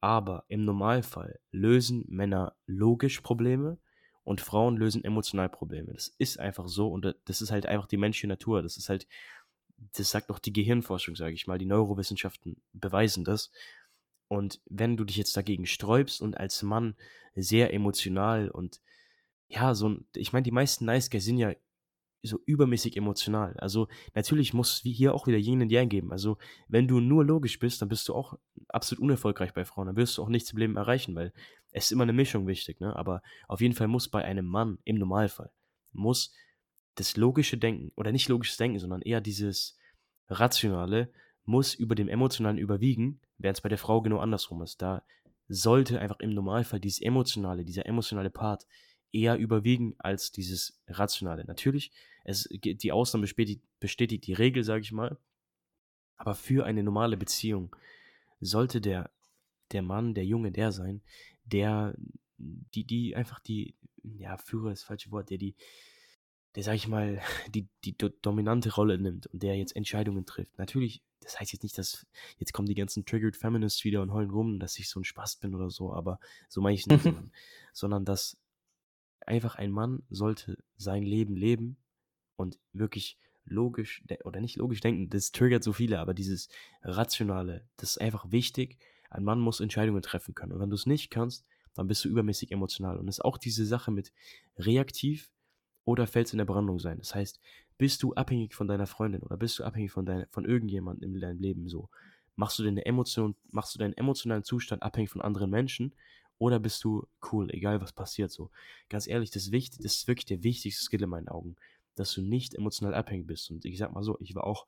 aber im Normalfall lösen Männer logisch Probleme und Frauen lösen emotional Probleme. Das ist einfach so und das ist halt einfach die menschliche Natur. Das ist halt das sagt auch die Gehirnforschung, sage ich mal, die Neurowissenschaften beweisen das. Und wenn du dich jetzt dagegen sträubst und als Mann sehr emotional und ja, so ich meine, die meisten Nice Guys sind ja so übermäßig emotional. Also natürlich muss es wie hier auch wieder Yin und Yang geben. Also wenn du nur logisch bist, dann bist du auch absolut unerfolgreich bei Frauen. Dann wirst du auch nichts im Leben erreichen, weil es ist immer eine Mischung wichtig. Ne? Aber auf jeden Fall muss bei einem Mann im Normalfall muss das logische Denken, oder nicht logisches Denken, sondern eher dieses Rationale muss über dem Emotionalen überwiegen, während es bei der Frau genau andersrum ist. Da sollte einfach im Normalfall dieses Emotionale, dieser emotionale Part eher überwiegen als dieses Rationale. Natürlich, es, die Ausnahme bestätigt, bestätigt die Regel, sage ich mal, aber für eine normale Beziehung sollte der, der Mann, der Junge der sein, der die, die einfach die, ja, Führer ist das falsche Wort, der die, der, sag ich mal, die, die do dominante Rolle nimmt und der jetzt Entscheidungen trifft. Natürlich, das heißt jetzt nicht, dass jetzt kommen die ganzen Triggered Feminists wieder und heulen rum, dass ich so ein Spaß bin oder so, aber so meine ich nicht, sondern, sondern dass einfach ein Mann sollte sein Leben leben und wirklich logisch oder nicht logisch denken, das triggert so viele, aber dieses Rationale, das ist einfach wichtig. Ein Mann muss Entscheidungen treffen können. Und wenn du es nicht kannst, dann bist du übermäßig emotional. Und es ist auch diese Sache mit reaktiv oder fällst in der Brandung sein. Das heißt, bist du abhängig von deiner Freundin oder bist du abhängig von, dein, von irgendjemandem in deinem Leben so? Machst du deine Emotion, machst du deinen emotionalen Zustand abhängig von anderen Menschen oder bist du cool, egal was passiert so? Ganz ehrlich, das ist, wichtig, das ist wirklich der wichtigste Skill in meinen Augen, dass du nicht emotional abhängig bist. Und ich sag mal so, ich war auch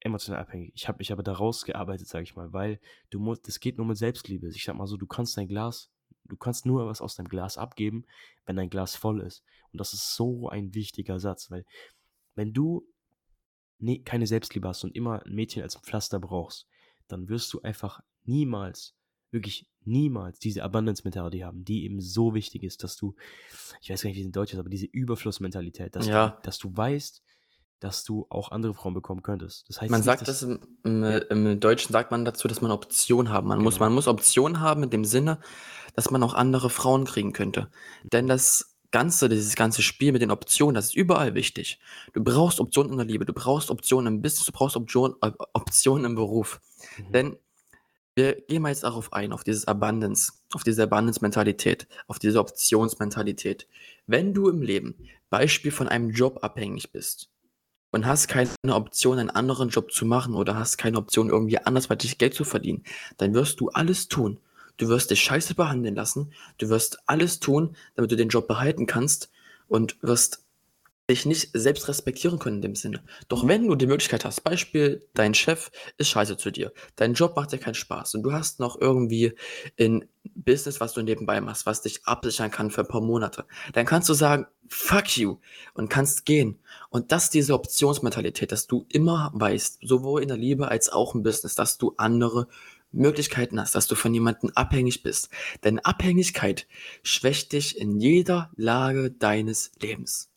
emotional abhängig. Ich habe mich aber daraus gearbeitet, sag ich mal, weil du musst, das geht nur mit Selbstliebe. Ich sag mal so, du kannst dein Glas Du kannst nur was aus deinem Glas abgeben, wenn dein Glas voll ist. Und das ist so ein wichtiger Satz, weil wenn du ne, keine Selbstliebe hast und immer ein Mädchen als Pflaster brauchst, dann wirst du einfach niemals, wirklich niemals diese Abundance-Mentalität haben, die eben so wichtig ist, dass du, ich weiß gar nicht, wie es in Deutsch ist, aber diese Überflussmentalität, dass, ja. du, dass du weißt, dass du auch andere Frauen bekommen könntest. Das heißt man nicht, sagt das im, im, ja. im, Deutschen sagt man dazu, dass man Option haben. Man genau. muss man muss Option haben in dem Sinne, dass man auch andere Frauen kriegen könnte. Denn das Ganze, dieses ganze Spiel mit den Optionen, das ist überall wichtig. Du brauchst Optionen in der Liebe, du brauchst Optionen im Business, du brauchst Option, äh, Optionen im Beruf. Mhm. Denn wir gehen mal jetzt darauf ein, auf dieses Abundance, auf diese Abundance-Mentalität, auf diese Optionsmentalität. Wenn du im Leben Beispiel von einem Job abhängig bist, und hast keine Option, einen anderen Job zu machen oder hast keine Option, irgendwie andersweitig Geld zu verdienen, dann wirst du alles tun. Du wirst dich scheiße behandeln lassen. Du wirst alles tun, damit du den Job behalten kannst und wirst dich nicht selbst respektieren können in dem Sinne. Doch wenn du die Möglichkeit hast, Beispiel, dein Chef ist scheiße zu dir, dein Job macht dir keinen Spaß und du hast noch irgendwie ein Business, was du nebenbei machst, was dich absichern kann für ein paar Monate, dann kannst du sagen, fuck you und kannst gehen. Und das ist diese Optionsmentalität, dass du immer weißt, sowohl in der Liebe als auch im Business, dass du andere Möglichkeiten hast, dass du von jemandem abhängig bist. Denn Abhängigkeit schwächt dich in jeder Lage deines Lebens.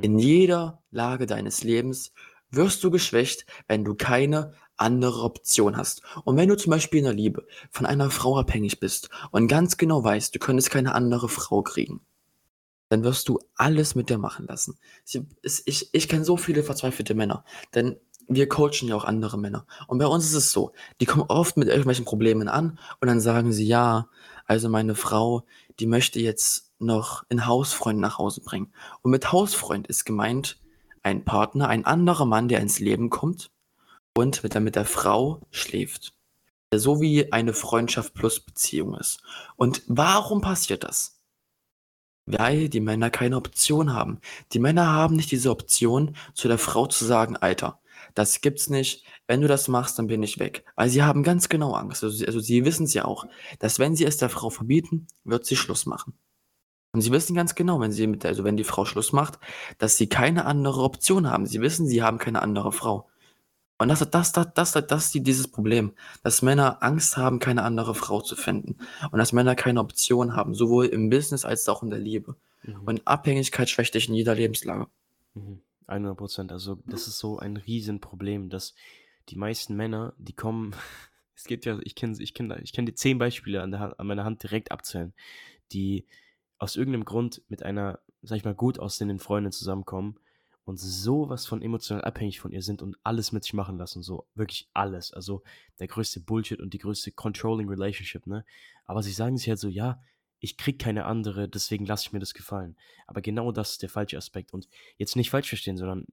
In jeder Lage deines Lebens wirst du geschwächt, wenn du keine andere Option hast. Und wenn du zum Beispiel in der Liebe von einer Frau abhängig bist und ganz genau weißt, du könntest keine andere Frau kriegen, dann wirst du alles mit dir machen lassen. Ich, ich kenne so viele verzweifelte Männer, denn wir coachen ja auch andere Männer. Und bei uns ist es so, die kommen oft mit irgendwelchen Problemen an und dann sagen sie, ja, also meine Frau, die möchte jetzt noch einen Hausfreund nach Hause bringen. Und mit Hausfreund ist gemeint ein Partner, ein anderer Mann, der ins Leben kommt und mit der, mit der Frau schläft. So wie eine Freundschaft plus Beziehung ist. Und warum passiert das? Weil die Männer keine Option haben. Die Männer haben nicht diese Option, zu der Frau zu sagen, Alter, das gibt's nicht. Wenn du das machst, dann bin ich weg. Weil sie haben ganz genau Angst. Also, sie, also sie wissen es ja auch, dass wenn sie es der Frau verbieten, wird sie Schluss machen. Und sie wissen ganz genau, wenn sie mit der, also wenn die Frau Schluss macht, dass sie keine andere Option haben. Sie wissen, sie haben keine andere Frau. Und das, das, das, das, das, das ist dieses Problem, dass Männer Angst haben, keine andere Frau zu finden. Und dass Männer keine Option haben, sowohl im Business als auch in der Liebe. Mhm. Und Abhängigkeit schwächt dich in jeder Lebenslage. Mhm. 100 Prozent. Also, das ist so ein Riesenproblem, dass die meisten Männer, die kommen, es gibt ja, ich kenne ich kenn, ich kenn die zehn Beispiele an, der, an meiner Hand direkt abzählen, die aus irgendeinem Grund mit einer, sag ich mal, gut aussehenden Freundin zusammenkommen und sowas von emotional abhängig von ihr sind und alles mit sich machen lassen, so wirklich alles. Also der größte Bullshit und die größte controlling Relationship, ne? Aber sie sagen sich halt so, ja, ich krieg keine andere, deswegen lasse ich mir das gefallen. Aber genau das ist der falsche Aspekt. Und jetzt nicht falsch verstehen, sondern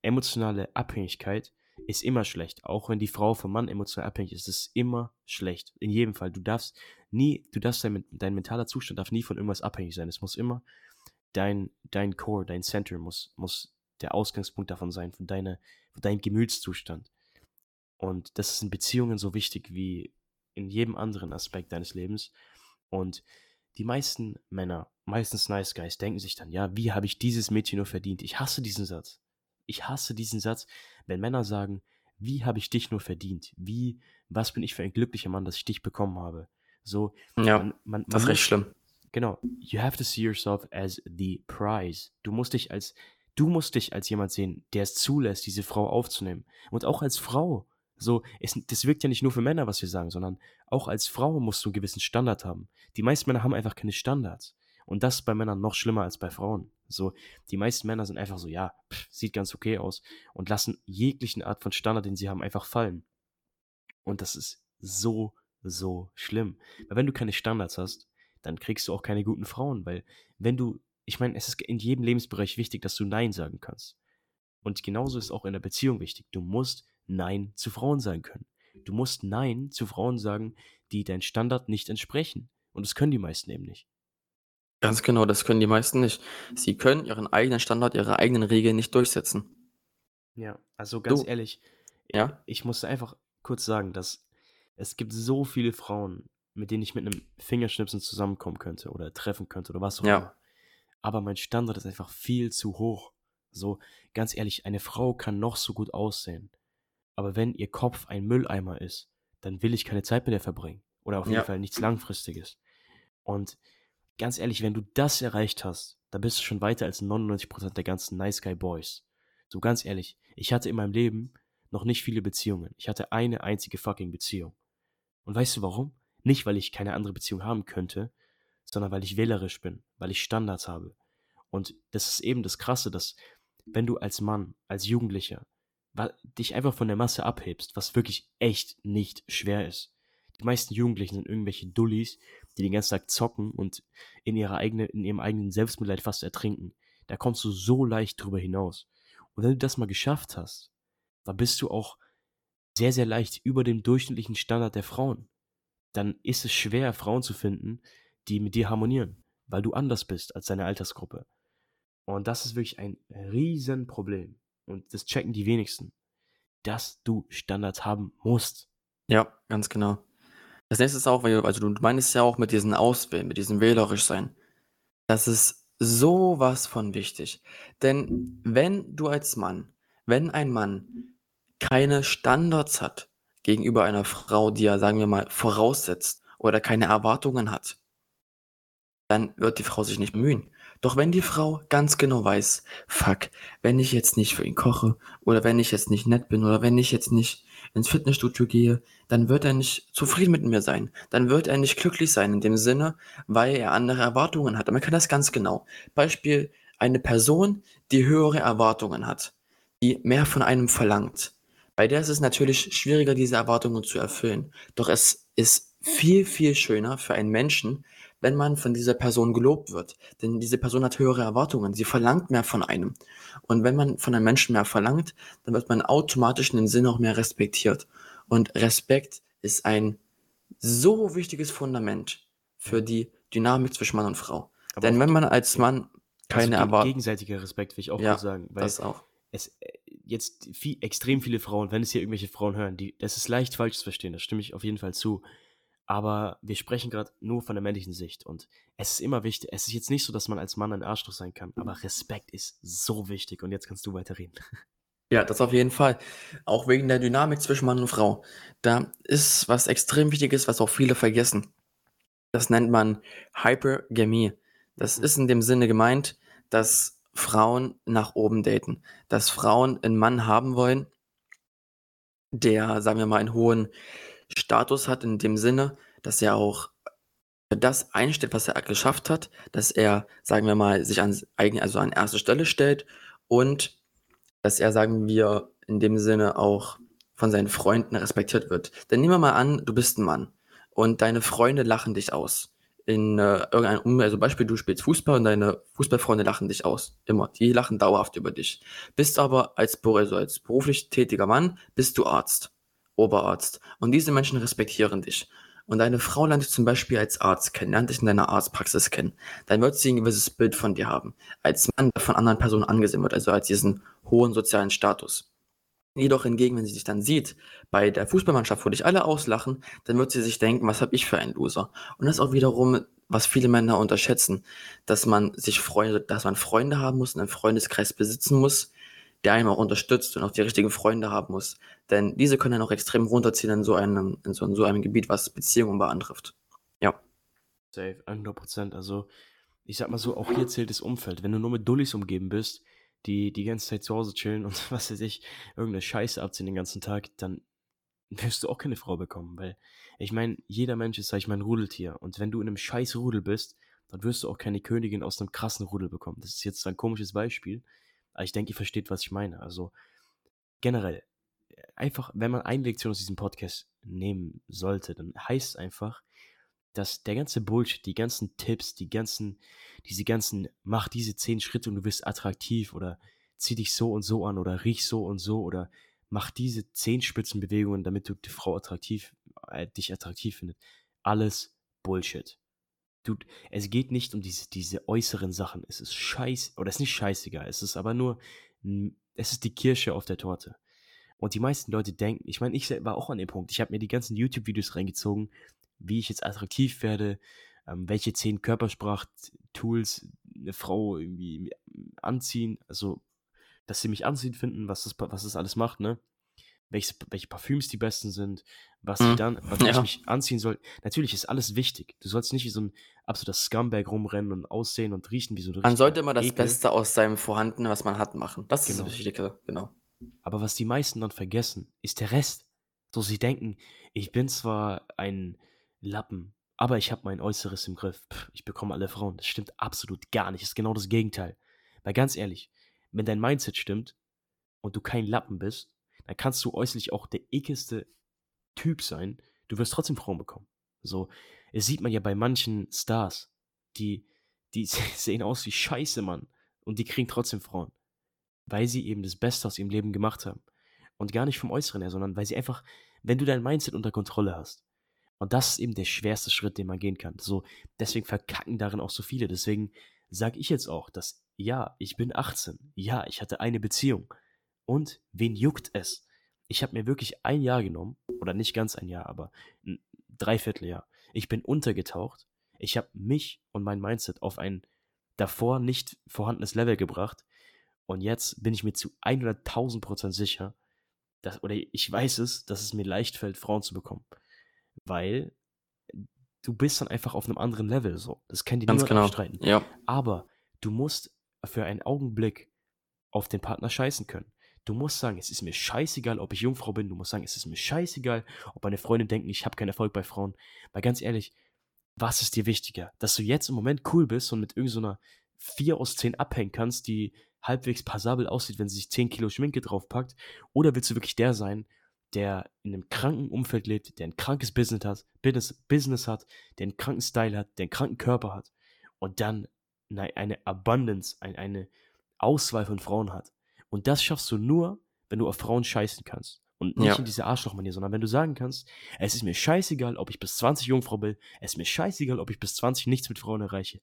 emotionale Abhängigkeit ist immer schlecht. Auch wenn die Frau vom Mann emotional abhängig ist, ist es immer schlecht. In jedem Fall. Du darfst nie, du darfst dein, dein mentaler Zustand darf nie von irgendwas abhängig sein. Es muss immer dein, dein Core, dein Center muss, muss der Ausgangspunkt davon sein, von, deiner, von deinem Gemütszustand. Und das ist in Beziehungen so wichtig wie in jedem anderen Aspekt deines Lebens. Und die meisten Männer, meistens Nice Guys, denken sich dann, ja, wie habe ich dieses Mädchen nur verdient? Ich hasse diesen Satz. Ich hasse diesen Satz, wenn Männer sagen, wie habe ich dich nur verdient? Wie, was bin ich für ein glücklicher Mann, dass ich dich bekommen habe? So, ja, man, man, man das ist recht schlimm. Genau, you have to see yourself as the prize. Du musst dich als, du musst dich als jemand sehen, der es zulässt, diese Frau aufzunehmen. Und auch als Frau. So, es, das wirkt ja nicht nur für Männer, was wir sagen, sondern auch als Frau musst du einen gewissen Standard haben. Die meisten Männer haben einfach keine Standards. Und das ist bei Männern noch schlimmer als bei Frauen. So, die meisten Männer sind einfach so, ja, pff, sieht ganz okay aus und lassen jeglichen Art von Standard, den sie haben, einfach fallen. Und das ist so, so schlimm. Weil wenn du keine Standards hast, dann kriegst du auch keine guten Frauen, weil wenn du, ich meine, es ist in jedem Lebensbereich wichtig, dass du Nein sagen kannst. Und genauso ist auch in der Beziehung wichtig. Du musst Nein zu Frauen sagen können. Du musst Nein zu Frauen sagen, die dein Standard nicht entsprechen. Und das können die meisten eben nicht. Ganz genau, das können die meisten nicht. Sie können ihren eigenen Standard, ihre eigenen Regeln nicht durchsetzen. Ja, also ganz du, ehrlich, ja? ich muss einfach kurz sagen, dass es gibt so viele Frauen, mit denen ich mit einem Fingerschnipsen zusammenkommen könnte oder treffen könnte oder was auch ja. immer. Aber mein Standard ist einfach viel zu hoch. So, ganz ehrlich, eine Frau kann noch so gut aussehen. Aber wenn ihr Kopf ein Mülleimer ist, dann will ich keine Zeit mit ihr verbringen. Oder auf jeden ja. Fall nichts Langfristiges. Und ganz ehrlich, wenn du das erreicht hast, dann bist du schon weiter als 99% der ganzen Nice Guy Boys. So ganz ehrlich, ich hatte in meinem Leben noch nicht viele Beziehungen. Ich hatte eine einzige fucking Beziehung. Und weißt du warum? Nicht, weil ich keine andere Beziehung haben könnte, sondern weil ich wählerisch bin, weil ich Standards habe. Und das ist eben das Krasse, dass wenn du als Mann, als Jugendlicher dich einfach von der Masse abhebst, was wirklich echt nicht schwer ist. Die meisten Jugendlichen sind irgendwelche Dullis, die den ganzen Tag zocken und in, ihrer eigene, in ihrem eigenen Selbstmitleid fast ertrinken. Da kommst du so leicht drüber hinaus. Und wenn du das mal geschafft hast, dann bist du auch sehr, sehr leicht über dem durchschnittlichen Standard der Frauen. Dann ist es schwer, Frauen zu finden, die mit dir harmonieren, weil du anders bist als deine Altersgruppe. Und das ist wirklich ein Riesenproblem. Und das checken die wenigsten. Dass du Standards haben musst. Ja, ganz genau. Das nächste ist auch, weil also du meinst ja auch mit diesen Auswählen, mit diesem wählerisch sein. Das ist so was von wichtig. Denn wenn du als Mann wenn ein Mann keine Standards hat gegenüber einer Frau, die er, sagen wir mal, voraussetzt oder keine Erwartungen hat, dann wird die Frau sich nicht bemühen. Doch wenn die Frau ganz genau weiß, fuck, wenn ich jetzt nicht für ihn koche oder wenn ich jetzt nicht nett bin oder wenn ich jetzt nicht ins Fitnessstudio gehe, dann wird er nicht zufrieden mit mir sein. Dann wird er nicht glücklich sein in dem Sinne, weil er andere Erwartungen hat. Und man kann das ganz genau. Beispiel eine Person, die höhere Erwartungen hat die mehr von einem verlangt. Bei der ist es natürlich schwieriger, diese Erwartungen zu erfüllen. Doch es ist viel, viel schöner für einen Menschen, wenn man von dieser Person gelobt wird. Denn diese Person hat höhere Erwartungen. Sie verlangt mehr von einem. Und wenn man von einem Menschen mehr verlangt, dann wird man automatisch in den Sinn auch mehr respektiert. Und Respekt ist ein so wichtiges Fundament für die Dynamik zwischen Mann und Frau. Aber Denn wenn man als Mann keine also Erwartungen. Gegenseitiger Respekt, will ich auch ja, sagen. Weil das auch es äh, jetzt viel, extrem viele Frauen, wenn es hier irgendwelche Frauen hören, die, das ist leicht falsch zu verstehen, das stimme ich auf jeden Fall zu. Aber wir sprechen gerade nur von der männlichen Sicht. Und es ist immer wichtig, es ist jetzt nicht so, dass man als Mann ein Arschloch sein kann, aber Respekt ist so wichtig. Und jetzt kannst du weiterreden. Ja, das auf jeden Fall. Auch wegen der Dynamik zwischen Mann und Frau. Da ist was extrem Wichtiges, was auch viele vergessen. Das nennt man Hypergamie. Das mhm. ist in dem Sinne gemeint, dass Frauen nach oben daten. Dass Frauen einen Mann haben wollen, der, sagen wir mal, einen hohen Status hat, in dem Sinne, dass er auch das einstellt, was er geschafft hat, dass er, sagen wir mal, sich an, also an erste Stelle stellt und dass er, sagen wir, in dem Sinne auch von seinen Freunden respektiert wird. Denn nehmen wir mal an, du bist ein Mann und deine Freunde lachen dich aus in äh, irgendeinem um also Beispiel, du spielst Fußball und deine Fußballfreunde lachen dich aus. Immer. Die lachen dauerhaft über dich. Bist aber als, also als beruflich tätiger Mann, bist du Arzt. Oberarzt. Und diese Menschen respektieren dich. Und deine Frau lernt dich zum Beispiel als Arzt kennen, lernt dich in deiner Arztpraxis kennen. Dann wird sie ein gewisses Bild von dir haben. Als Mann, der von anderen Personen angesehen wird, also als diesen hohen sozialen Status. Jedoch hingegen, wenn sie dich dann sieht, bei der Fußballmannschaft, wo dich alle auslachen, dann wird sie sich denken, was habe ich für einen Loser? Und das ist auch wiederum, was viele Männer unterschätzen, dass man sich Freunde, dass man Freunde haben muss, einen Freundeskreis besitzen muss, der einem auch unterstützt und auch die richtigen Freunde haben muss. Denn diese können dann auch extrem runterziehen in so einem, in so, in so einem Gebiet, was Beziehungen beantrifft. Ja. Safe, 100% Also, ich sag mal so, auch hier zählt das Umfeld. Wenn du nur mit Dullis umgeben bist, die die ganze Zeit zu Hause chillen und was weiß ich, irgendeine Scheiße abziehen den ganzen Tag, dann wirst du auch keine Frau bekommen, weil ich meine, jeder Mensch ist, sag ich mal, ein Rudeltier und wenn du in einem scheiß Rudel bist, dann wirst du auch keine Königin aus einem krassen Rudel bekommen. Das ist jetzt ein komisches Beispiel, aber ich denke, ihr versteht, was ich meine. Also generell, einfach, wenn man eine Lektion aus diesem Podcast nehmen sollte, dann heißt es einfach, dass der ganze Bullshit, die ganzen Tipps, die ganzen, diese ganzen, mach diese zehn Schritte und du wirst attraktiv oder zieh dich so und so an oder riech so und so oder mach diese zehn Spitzenbewegungen, damit du die Frau attraktiv, äh, dich attraktiv findet. Alles Bullshit. Du, es geht nicht um diese, diese äußeren Sachen. Es ist scheiß, oder es ist nicht scheißegal. Es ist aber nur, es ist die Kirsche auf der Torte. Und die meisten Leute denken, ich meine, ich war auch an dem Punkt. Ich habe mir die ganzen YouTube-Videos reingezogen, wie ich jetzt attraktiv werde, ähm, welche zehn Körpersprach-Tools eine Frau irgendwie anziehen, also dass sie mich anziehen finden, was das, was das alles macht, ne? Welche, welche Parfüms die besten sind, was mhm. ich dann, was ja. ich mich anziehen soll. Natürlich ist alles wichtig. Du sollst nicht wie so ein absoluter Scumbag rumrennen und aussehen und riechen wie so ein Man sollte immer das Ekel. Beste aus seinem Vorhandenen, was man hat, machen. Das genau. ist das Wichtige, genau. Aber was die meisten dann vergessen, ist der Rest. So, sie denken, ich bin zwar ein Lappen. Aber ich habe mein Äußeres im Griff. Pff, ich bekomme alle Frauen. Das stimmt absolut gar nicht. Das ist genau das Gegenteil. Weil ganz ehrlich, wenn dein Mindset stimmt und du kein Lappen bist, dann kannst du äußerlich auch der ekelste Typ sein. Du wirst trotzdem Frauen bekommen. So, es sieht man ja bei manchen Stars, die, die sehen aus wie Scheiße, Mann. Und die kriegen trotzdem Frauen. Weil sie eben das Beste aus ihrem Leben gemacht haben. Und gar nicht vom Äußeren her, sondern weil sie einfach, wenn du dein Mindset unter Kontrolle hast, und das ist eben der schwerste Schritt, den man gehen kann. So, deswegen verkacken darin auch so viele. Deswegen sage ich jetzt auch, dass Ja, ich bin 18. Ja, ich hatte eine Beziehung. Und wen juckt es? Ich habe mir wirklich ein Jahr genommen, oder nicht ganz ein Jahr, aber ein Dreivierteljahr. Ich bin untergetaucht. Ich habe mich und mein Mindset auf ein davor nicht vorhandenes Level gebracht. Und jetzt bin ich mir zu 100.000 Prozent sicher, dass, oder ich weiß es, dass es mir leicht fällt, Frauen zu bekommen. Weil du bist dann einfach auf einem anderen Level so. Das kann die niemand genau. abstreiten. Ja. Aber du musst für einen Augenblick auf den Partner scheißen können. Du musst sagen, es ist mir scheißegal, ob ich Jungfrau bin. Du musst sagen, es ist mir scheißegal, ob meine Freunde denken, ich habe keinen Erfolg bei Frauen. Weil ganz ehrlich, was ist dir wichtiger? Dass du jetzt im Moment cool bist und mit irgendeiner so 4 aus 10 abhängen kannst, die halbwegs passabel aussieht, wenn sie sich 10 Kilo Schminke draufpackt? Oder willst du wirklich der sein, der in einem kranken Umfeld lebt, der ein krankes Business hat, Business, Business hat, der einen kranken Style hat, der einen kranken Körper hat und dann eine, Abundance, ein, eine Auswahl von Frauen hat? Und das schaffst du nur, wenn du auf Frauen scheißen kannst. Und nicht Ja. in diese Arschlochmanier, sondern wenn du sagen kannst, es ist mir scheißegal, ob ich bis 20 Jungfrau bin, es ist mir scheißegal, ob ich bis 20 nichts mit Frauen erreiche.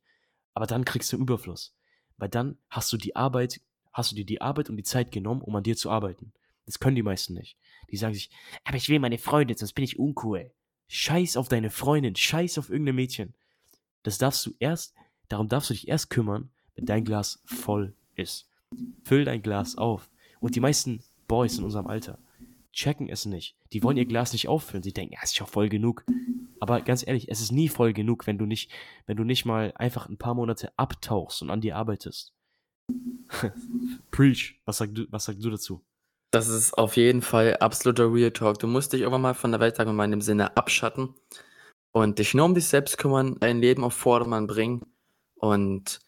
Aber dann kriegst du einen Überfluss. Weil dann hast du die Arbeit, hast du dir die Arbeit und die Zeit genommen, um an dir zu arbeiten. Das können die meisten nicht. Die sagen sich, aber ich will meine Freundin, sonst bin ich uncool. Scheiß auf deine Freundin, scheiß auf irgendein Mädchen. Das darfst du erst, darum darfst du dich erst kümmern, wenn dein Glas voll ist. Füll dein Glas auf. Und die meisten Boys in unserem Alter checken es nicht. Die wollen ihr Glas nicht auffüllen. Sie denken, ja, ist ja voll genug. Aber ganz ehrlich, es ist nie voll genug, wenn du nicht, wenn du nicht mal einfach ein paar Monate abtauchst und an dir arbeitest. Preach. Was, sag du, was sagst du dazu? Das ist auf jeden Fall absoluter Real Talk. Du musst dich irgendwann mal von der Welt, sagen in dem Sinne abschatten und dich nur um dich selbst kümmern, dein Leben auf Vordermann bringen und,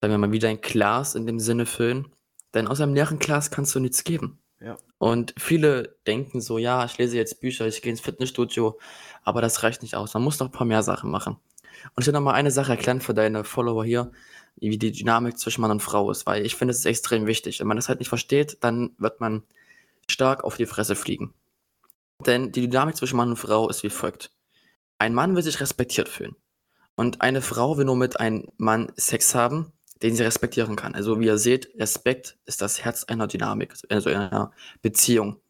sagen wir mal, wieder ein Glas in dem Sinne füllen. Denn aus einem leeren Glas kannst du nichts geben. Ja. Und viele denken so, ja, ich lese jetzt Bücher, ich gehe ins Fitnessstudio, aber das reicht nicht aus. Man muss noch ein paar mehr Sachen machen. Und ich will noch mal eine Sache erklären für deine Follower hier, wie die Dynamik zwischen Mann und Frau ist, weil ich finde, es ist extrem wichtig. Wenn man das halt nicht versteht, dann wird man stark auf die Fresse fliegen. Denn die Dynamik zwischen Mann und Frau ist wie folgt. Ein Mann will sich respektiert fühlen. Und eine Frau will nur mit einem Mann Sex haben, den sie respektieren kann. Also wie ihr seht, Respekt ist das Herz einer Dynamik, also einer Beziehung.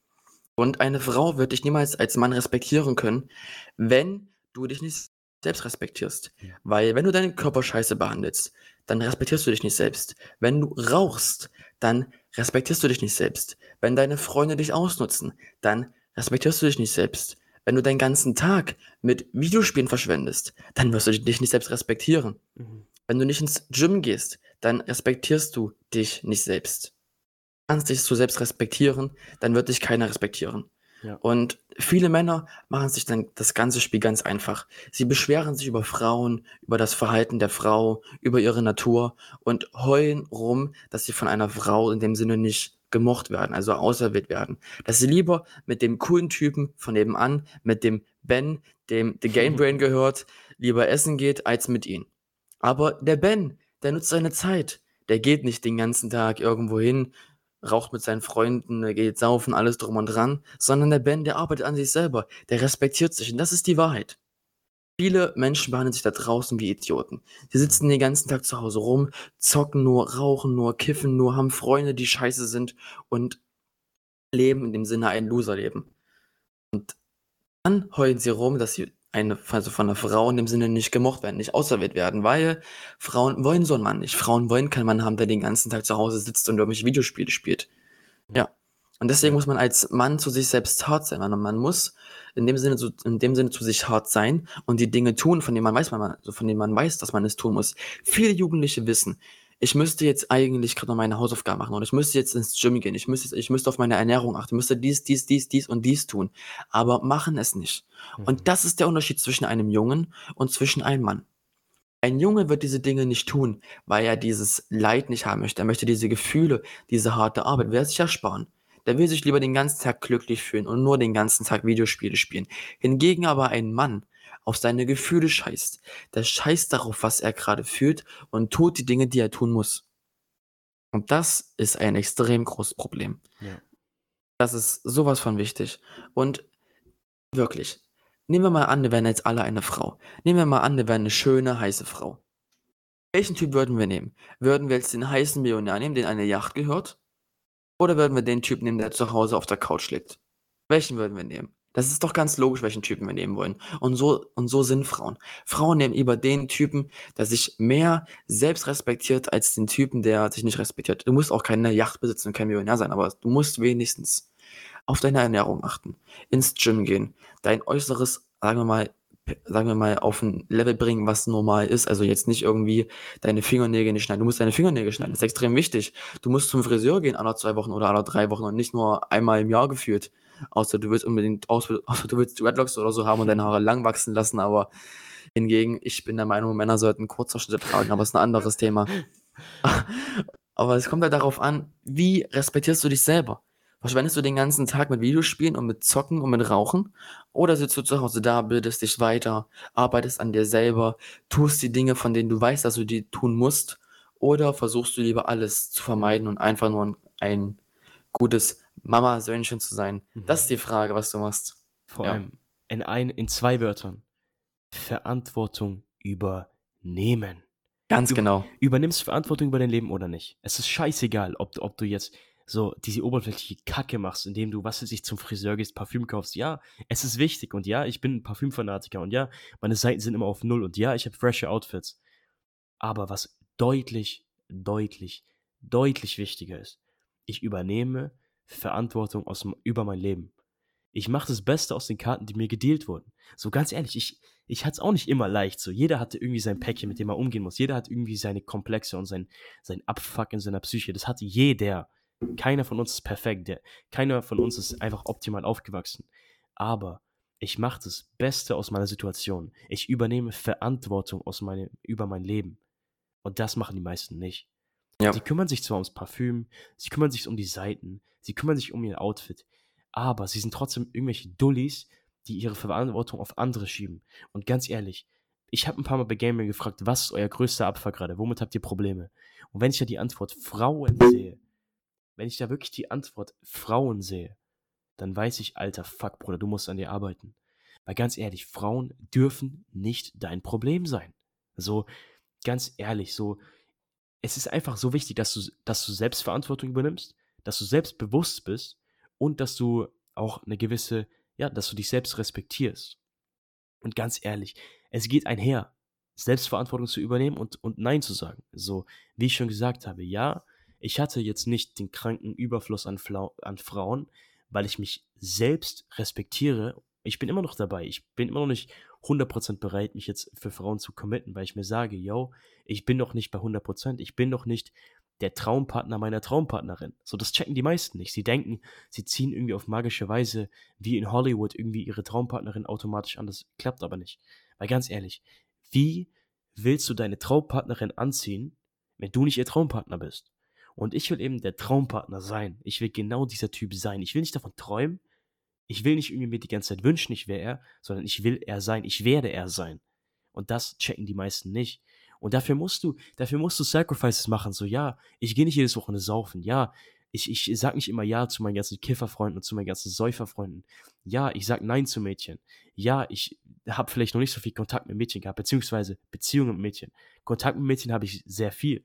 Und eine Frau wird dich niemals als Mann respektieren können, wenn du dich nicht selbst respektierst. Ja. Weil wenn du deinen Körper scheiße behandelst, dann respektierst du dich nicht selbst. Wenn du rauchst, dann respektierst du dich nicht selbst. Wenn deine Freunde dich ausnutzen, dann respektierst du dich nicht selbst. Wenn du deinen ganzen Tag mit Videospielen verschwendest, dann wirst du dich nicht selbst respektieren. Mhm. Wenn du nicht ins Gym gehst, dann respektierst du dich nicht selbst. Du kannst dich so selbst respektieren, dann wird dich keiner respektieren. Ja. Und viele Männer machen sich dann das ganze Spiel ganz einfach. Sie beschweren sich über Frauen, über das Verhalten der Frau, über ihre Natur und heulen rum, dass sie von einer Frau in dem Sinne nicht gemocht werden, also auserwählt werden. Dass sie lieber mit dem coolen Typen von nebenan, mit dem Ben, dem The Game Brain gehört, lieber essen geht, als mit ihnen. Aber der Ben, der nutzt seine Zeit. Der geht nicht den ganzen Tag irgendwo hin, raucht mit seinen Freunden, geht saufen, alles drum und dran, sondern der Ben, der arbeitet an sich selber, der respektiert sich und das ist die Wahrheit. Viele Menschen behandeln sich da draußen wie Idioten. Sie sitzen den ganzen Tag zu Hause rum, zocken nur, rauchen nur, kiffen nur, haben Freunde, die scheiße sind und leben in dem Sinne ein Loserleben. Und dann heulen sie rum, dass sie eine, also von einer Frau in dem Sinne nicht gemocht werden, nicht auserwählt werden, weil Frauen wollen so einen Mann nicht. Frauen wollen keinen Mann haben, der den ganzen Tag zu Hause sitzt und irgendwelche Videospiele spielt. Ja. Und deswegen muss man als Mann zu sich selbst hart sein. Man, man muss in dem Sinne zu, in dem Sinne zu sich hart sein und die Dinge tun, von denen man weiß, man, also von denen man weiß, dass man es tun muss. Viele Jugendliche wissen, ich müsste jetzt eigentlich gerade noch meine Hausaufgaben machen und ich müsste jetzt ins Gym gehen, ich müsste, ich müsste auf meine Ernährung achten, ich müsste dies, dies, dies, dies und dies tun, aber machen es nicht. Mhm. Und das ist der Unterschied zwischen einem Jungen und zwischen einem Mann. Ein Junge wird diese Dinge nicht tun, weil er dieses Leid nicht haben möchte. Er möchte diese Gefühle, diese harte Arbeit, will er sich ersparen. Der will sich lieber den ganzen Tag glücklich fühlen und nur den ganzen Tag Videospiele spielen. Hingegen aber ein Mann auf seine Gefühle scheißt. Der scheißt darauf, was er gerade fühlt und tut die Dinge, die er tun muss. Und das ist ein extrem großes Problem. Ja. Das ist sowas von wichtig. Und wirklich, nehmen wir mal an, wir wären jetzt alle eine Frau. Nehmen wir mal an, wir wären eine schöne, heiße Frau. Welchen Typ würden wir nehmen? Würden wir jetzt den heißen Millionär nehmen, dem eine Yacht gehört? Oder würden wir den Typen nehmen, der zu Hause auf der Couch liegt? Welchen würden wir nehmen? Das ist doch ganz logisch, welchen Typen wir nehmen wollen. Und so, und so sind Frauen. Frauen nehmen lieber den Typen, der sich mehr selbst respektiert, als den Typen, der sich nicht respektiert. Du musst auch keine Yacht besitzen und kein Millionär sein, aber du musst wenigstens auf deine Ernährung achten, ins Gym gehen, dein Äußeres, sagen wir mal, sagen wir mal, auf ein Level bringen, was normal ist. Also jetzt nicht irgendwie deine Fingernägel nicht schneiden. Du musst deine Fingernägel schneiden. Das ist extrem wichtig. Du musst zum Friseur gehen alle zwei Wochen oder alle drei Wochen und nicht nur einmal im Jahr gefühlt. Außer du willst unbedingt, außer du willst Dreadlocks oder so haben und deine Haare lang wachsen lassen. Aber hingegen, ich bin der Meinung, Männer sollten kurzer Schnitte tragen, aber es ist ein anderes Thema. aber es kommt halt darauf an, wie respektierst du dich selber? Verschwendest du den ganzen Tag mit Videospielen und mit Zocken und mit Rauchen? Oder sitzt du zu Hause da, bildest dich weiter, arbeitest an dir selber, tust die Dinge, von denen du weißt, dass du die tun musst? Oder versuchst du lieber alles zu vermeiden und einfach nur ein, ein gutes Mama-Söhnchen zu sein? Mhm. Das ist die Frage, was du machst. Vor ja. allem in, ein, in zwei Wörtern. Verantwortung übernehmen. Ganz genau. Übernimmst Verantwortung über dein Leben oder nicht? Es ist scheißegal, ob, ob du jetzt so diese oberflächliche Kacke machst, indem du, was weiß ich, zum Friseur gehst, Parfüm kaufst. Ja, es ist wichtig und ja, ich bin ein Parfümfanatiker und ja, meine Seiten sind immer auf Null und ja, ich habe frische Outfits. Aber was deutlich, deutlich, deutlich wichtiger ist, ich übernehme Verantwortung aus, über mein Leben. Ich mache das Beste aus den Karten, die mir gedealt wurden. So ganz ehrlich, ich, ich hatte es auch nicht immer leicht. So, jeder hatte irgendwie sein Päckchen, mit dem er umgehen muss. Jeder hat irgendwie seine Komplexe und sein, sein Abfuck in seiner Psyche. Das hatte jeder. Keiner von uns ist perfekt. Der, keiner von uns ist einfach optimal aufgewachsen. Aber ich mache das Beste aus meiner Situation. Ich übernehme Verantwortung aus meine, über mein Leben. Und das machen die meisten nicht. Ja. Sie kümmern sich zwar ums Parfüm, sie kümmern sich um die Seiten, sie kümmern sich um ihr Outfit, aber sie sind trotzdem irgendwelche Dullis, die ihre Verantwortung auf andere schieben. Und ganz ehrlich, ich habe ein paar Mal bei Gaming gefragt, was ist euer größter Abfall gerade? Womit habt ihr Probleme? Und wenn ich ja die Antwort Frauen sehe, wenn ich da wirklich die Antwort Frauen sehe, dann weiß ich, alter Fuck, Bruder, du musst an dir arbeiten. Weil ganz ehrlich, Frauen dürfen nicht dein Problem sein. So, ganz ehrlich, so, es ist einfach so wichtig, dass du, dass du Selbstverantwortung übernimmst, dass du selbstbewusst bist und dass du auch eine gewisse, ja, dass du dich selbst respektierst. Und ganz ehrlich, es geht einher, Selbstverantwortung zu übernehmen und, und Nein zu sagen. So, wie ich schon gesagt habe, ja, ich hatte jetzt nicht den kranken Überfluss an, Flau an Frauen, weil ich mich selbst respektiere. Ich bin immer noch dabei. Ich bin immer noch nicht 100% bereit, mich jetzt für Frauen zu committen, weil ich mir sage, yo, ich bin noch nicht bei 100%. Ich bin noch nicht der Traumpartner meiner Traumpartnerin. So, das checken die meisten nicht. Sie denken, sie ziehen irgendwie auf magische Weise wie in Hollywood irgendwie ihre Traumpartnerin automatisch an. Das klappt aber nicht. Weil ganz ehrlich, wie willst du deine Traumpartnerin anziehen, wenn du nicht ihr Traumpartner bist? Und ich will eben der Traumpartner sein. Ich will genau dieser Typ sein. Ich will nicht davon träumen. Ich will nicht irgendwie mir die ganze Zeit wünschen, ich wäre er, sondern ich will er sein. Ich werde er sein. Und das checken die meisten nicht. Und dafür musst du, dafür musst du Sacrifices machen. So, ja, ich gehe nicht jedes Wochenende saufen. Ja, ich, ich sag nicht immer Ja zu meinen ganzen Kifferfreunden und zu meinen ganzen Säuferfreunden. Ja, ich sag Nein zu Mädchen. Ja, ich habe vielleicht noch nicht so viel Kontakt mit Mädchen gehabt, beziehungsweise Beziehungen mit Mädchen. Kontakt mit Mädchen habe ich sehr viel.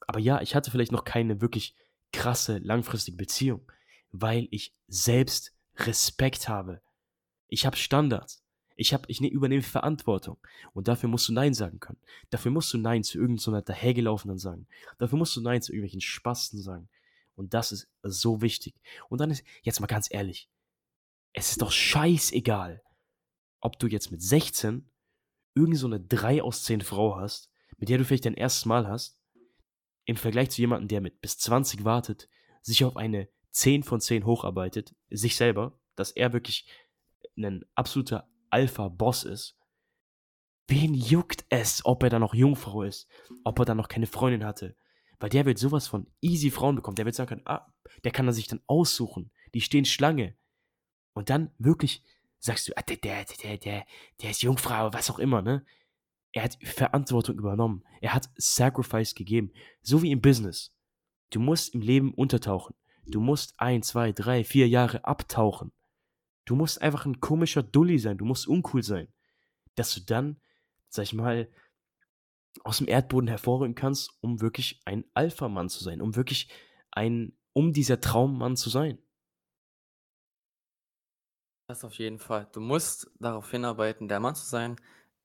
Aber ja, ich hatte vielleicht noch keine wirklich krasse, langfristige Beziehung, weil ich selbst Respekt habe. Ich habe Standards. Ich, hab, ich ne, übernehme Verantwortung. Und dafür musst du Nein sagen können. Dafür musst du Nein zu irgendeiner so dahergelaufenen sagen. Dafür musst du Nein zu irgendwelchen Spasten sagen. Und das ist so wichtig. Und dann ist, jetzt mal ganz ehrlich, es ist doch scheißegal, ob du jetzt mit 16 irgend so eine 3 aus 10 Frau hast, mit der du vielleicht dein erstes Mal hast, im Vergleich zu jemandem, der mit bis 20 wartet, sich auf eine 10 von 10 hocharbeitet, sich selber, dass er wirklich ein absoluter Alpha-Boss ist, wen juckt es, ob er da noch Jungfrau ist, ob er da noch keine Freundin hatte? Weil der wird sowas von easy Frauen bekommen. Der wird sagen können, ah, der kann er sich dann aussuchen. Die stehen Schlange. Und dann wirklich sagst du, ah, der, der, der, der, der ist Jungfrau, was auch immer, ne? Er hat Verantwortung übernommen. Er hat Sacrifice gegeben. So wie im Business. Du musst im Leben untertauchen. Du musst ein, zwei, drei, vier Jahre abtauchen. Du musst einfach ein komischer Dulli sein. Du musst uncool sein. Dass du dann, sag ich mal, aus'm Erdboden hervorrücken kannst, um wirklich ein Alpha-Mann zu sein, um wirklich ein um dieser Traummann zu sein. Das auf jeden Fall. Du musst darauf hinarbeiten, der Mann zu sein,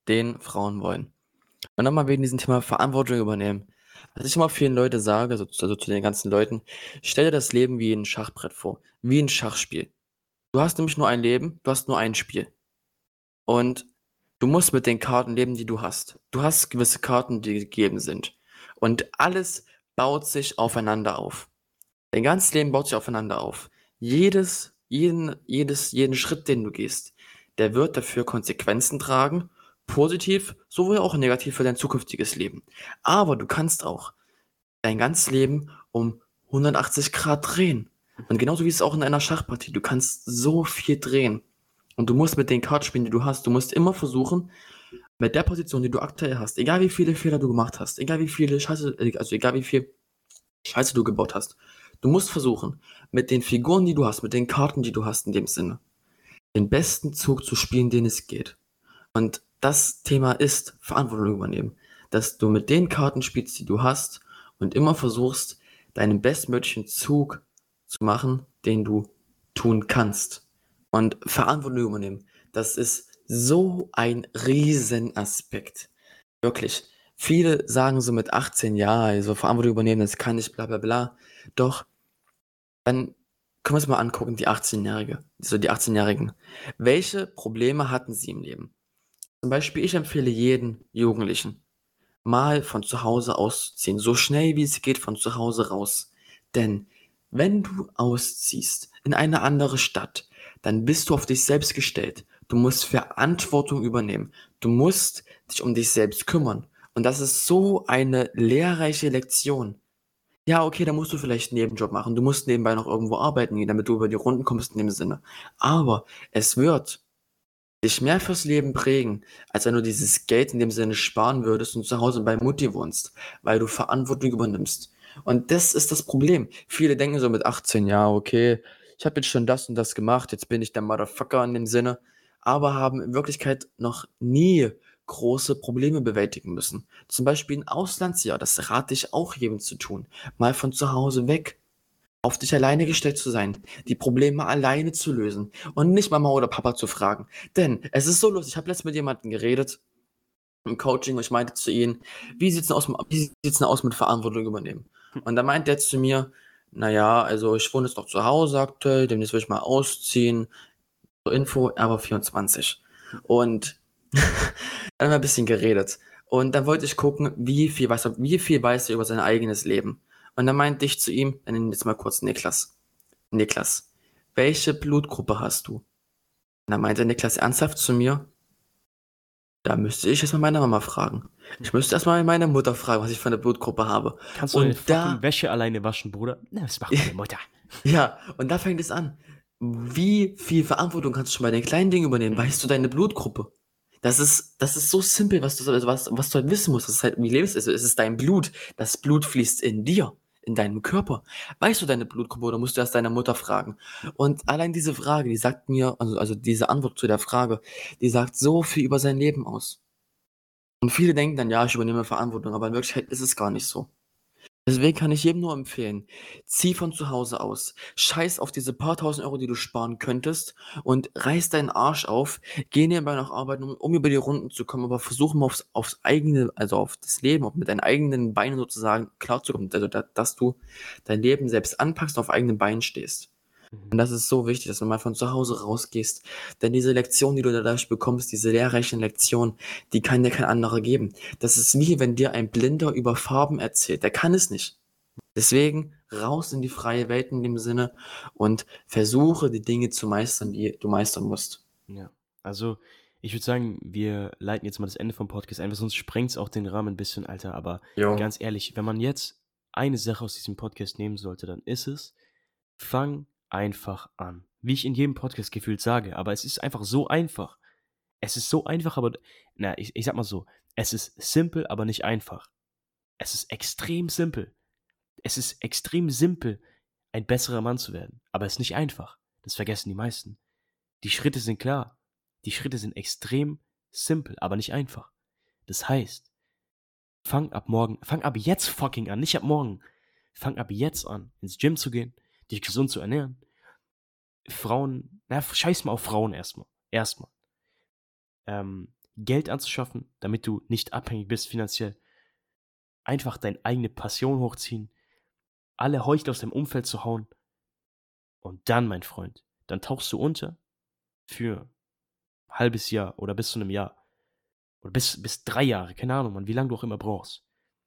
den Frauen wollen. Und nochmal wegen diesem Thema Verantwortung übernehmen. Was ich immer vielen Leute sage, also also zu den ganzen Leuten: „Stell dir das Leben wie 'n Schachbrett vor, wie 'n Schachspiel.“ Du hast nämlich nur ein Leben, du hast nur ein Spiel. Und du musst mit den Karten leben, die du hast. Du hast gewisse Karten, die gegeben sind. Und alles baut sich aufeinander auf. Dein ganzes Leben baut sich aufeinander auf. Jedes jeden jedes jeden Schritt, den du gehst, der wird dafür Konsequenzen tragen, positiv sowie auch negativ für dein zukünftiges Leben. Aber du kannst auch dein ganzes Leben um 180 Grad drehen. Und genauso wie es auch in einer Schachpartie. Du kannst so viel drehen. Und du musst mit den Karten spielen, die du hast du musst immer versuchen, mit der Position, die du aktuell hast, egal wie viele Fehler du gemacht hast, egal wie viele Scheiße äh, also egal wie viel Scheiße du gebaut hast. Du musst versuchen, mit den Figuren, die du hast, mit den Karten, die du hast in dem Sinne, den besten Zug zu spielen, den es geht. Und das Thema ist Verantwortung übernehmen, dass du mit den Karten spielst, die du hast und immer versuchst, deinen bestmöglichen Zug zu machen, den du tun kannst. Und Verantwortung übernehmen, das ist so ein Riesenaspekt. Wirklich. Viele sagen so mit 18: „Ja, also Verantwortung übernehmen, das kann ich, bla bla bla.“ Doch dann können wir uns mal angucken, die 18-Jährige so die 18-Jährigen. Welche Probleme hatten sie im Leben? Zum Beispiel, ich empfehle jeden Jugendlichen, mal von zu Hause auszuziehen, so schnell wie es geht von zu Hause raus. Denn wenn du ausziehst in eine andere Stadt, dann bist du auf dich selbst gestellt. Du musst Verantwortung übernehmen. Du musst dich um dich selbst kümmern. Und das ist so eine lehrreiche Lektion. Ja, okay, da musst du vielleicht 'n Nebenjob machen. Du musst nebenbei noch irgendwo arbeiten gehen, damit du über die Runden kommst in dem Sinne. Aber es wird dich mehr fürs Leben prägen, als wenn du dieses Geld in dem Sinne sparen würdest und zu Hause bei Mutti wohnst, weil du Verantwortung übernimmst. Und das ist das Problem. Viele denken so mit 18: „Ja, okay, ich habe jetzt schon das und das gemacht, jetzt bin ich der Motherfucker in dem Sinne“, aber haben in Wirklichkeit noch nie große Probleme bewältigen müssen. Zum Beispiel 'n Auslandsjahr, das rate ich auch jedem zu tun. Mal von zu Hause weg, auf dich alleine gestellt zu sein, die Probleme alleine zu lösen und nicht Mama oder Papa zu fragen. Denn es ist so lustig, ich habe letztens mit jemandem geredet im Coaching und ich meinte zu ihm: „Wie sieht's denn aus wie sieht's denn aus mit Verantwortung übernehmen?“ Und da meint der zu mir: „Na ja, also ich wohne jetzt noch zu Hause aktuell, demnächst will ich mal ausziehen.“ Zur Info, er war 24. Und dann haben wir 'n bisschen geredet. Und dann wollte ich gucken, wie viel weiß er wie viel weiß er über sein eigenes Leben. Und dann meinte ich zu ihm ihn jetzt mal kurz Niklas: „Niklas, welche Blutgruppe hast du?“ Und dann meinte Niklas ernsthaft zu mir: „Da müsste ich erst mal meine Mama fragen. Ich müsste erst mal meine Mutter fragen, was ich für 'ne Blutgruppe habe.“ „Kannst du deine Und da Wäsche alleine waschen, Bruder?“ „Ne, das macht meine Mutter.“ Ja, und da fängt es an. Wie viel Verantwortung kannst du schon bei den kleinen Dingen übernehmen? Weißt du deine Blutgruppe? Das ist das ist so simpel, was du was was du halt wissen musst. Das ist halt wie lebst es ist dein Blut. Das Blut fließt in dir, in deinem Körper. Weißt du deine Blutgruppe oder musst du erst deine Mutter fragen? Und allein diese Frage, die sagt mir also also diese Antwort zu der Frage, die sagt so viel über sein Leben aus. Und viele denken dann: „Ja, ich übernehme Verantwortung“, aber in Wirklichkeit ist es gar nicht so. Deswegen kann ich jedem nur empfehlen: Zieh von zu Hause aus. Scheiß auf diese paar Tausend Euro, die du sparen könntest und reiß deinen Arsch auf. Geh nebenbei noch arbeiten, um über die Runden zu kommen, aber versuche mal aufs aufs eigene also auf das Leben, auch mit deinen eigenen Beinen sozusagen klarzukommen. Also da dass du dein Leben selbst anpackst, auf eigenen Beinen stehst. Und das ist so wichtig, dass du mal von zu Hause rausgehst. Denn diese Lektion, die du dadurch bekommst, diese lehrreichen Lektionen, die kann dir kein anderer geben. Das ist wie wenn dir ein Blinder über Farben erzählt. Der kann es nicht. Deswegen raus in die freie Welt in dem Sinne und versuche, die Dinge zu meistern, die du meistern musst. Ja. Also, ich würde sagen, wir leiten jetzt mal das Ende vom Podcast ein, weil sonst sprengt's auch den Rahmen 'n bisschen, Alter. Aber Jo. ganz ehrlich, wenn man jetzt eine Sache aus diesem Podcast nehmen sollte, dann ist es: Fang einfach an. Wie ich in jedem Podcast gefühlt sage, aber es ist einfach so einfach. Es ist so einfach, aber na, ich ich sage mal so, es ist simpel, aber nicht einfach. Es ist extrem simpel. Es ist extrem simpel, ein besserer Mann zu werden, aber es ist nicht einfach. Das vergessen die meisten. Die Schritte sind klar. Die Schritte sind extrem simpel, aber nicht einfach. Das heißt Fang ab morgen, fang ab jetzt fucking an, nicht ab morgen. Fang ab jetzt an, ins Gym zu gehen, dich gesund zu ernähren. Frauen, na, scheiß mal auf Frauen erstmal. Erstmal. Ähm, Geld anzuschaffen, damit du nicht abhängig bist finanziell. Einfach deine eigene Passion hochziehen, alle Heuchler aus deinem Umfeld zu hauen. Und dann, mein Freund, dann tauchst du unter für ein halbes Jahr oder bis zu einem Jahr. Oder bis, bis drei Jahre, keine Ahnung, man, wie lange du auch immer brauchst.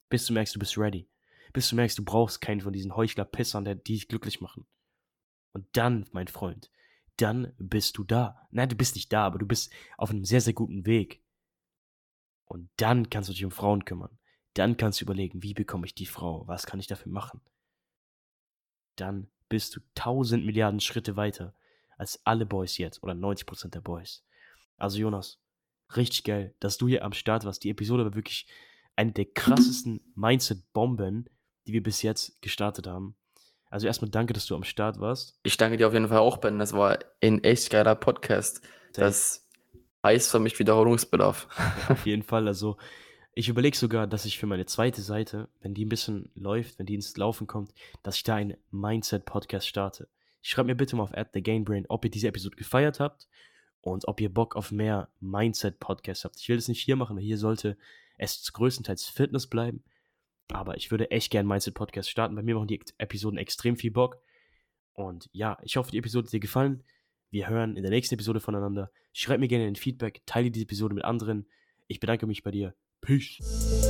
Bis du merkst, du bist ready. Bis du merkst, du brauchst keinen von diesen Heuchler-Pissern, die dich glücklich machen. Und dann, mein Freund, dann bist du da. Nein, du bist nicht da, aber du bist auf einem sehr, sehr guten Weg. Und dann kannst du dich um Frauen kümmern. Dann kannst du überlegen, wie bekomme ich die Frau? Was kann ich dafür machen? Dann bist du tausend Milliarden Schritte weiter als alle Boys jetzt oder 90% der Boys. Also Jonas, richtig geil, dass du hier am Start warst. Die Episode war wirklich eine der krassesten Mindset-Bomben, die wir bis jetzt gestartet haben. Also erstmal danke, dass du am Start warst. Ich danke dir auf jeden Fall auch, Ben. Das war ein echt geiler Podcast. Das heißt für mich Wiederholungsbedarf. auf jeden Fall. Also ich überlege sogar, dass ich für meine zweite Seite, wenn die ein bisschen läuft, wenn die ins Laufen kommt, dass ich da einen Mindset-Podcast starte. Schreibt mir bitte mal auf @thegainbrain, ob ihr diese Episode gefeiert habt und ob ihr Bock auf mehr Mindset-Podcasts habt. Ich will das nicht hier machen, weil hier sollte es größtenteils Fitness bleiben. Aber ich würde echt gerne Mindset-Podcast starten. Bei mir machen die Episoden extrem viel Bock. Und ja, ich hoffe, die Episode hat dir gefallen. Wir hören in der nächsten Episode voneinander. Schreib mir gerne ein Feedback, teile diese Episode mit anderen. Ich bedanke mich bei dir. Peace.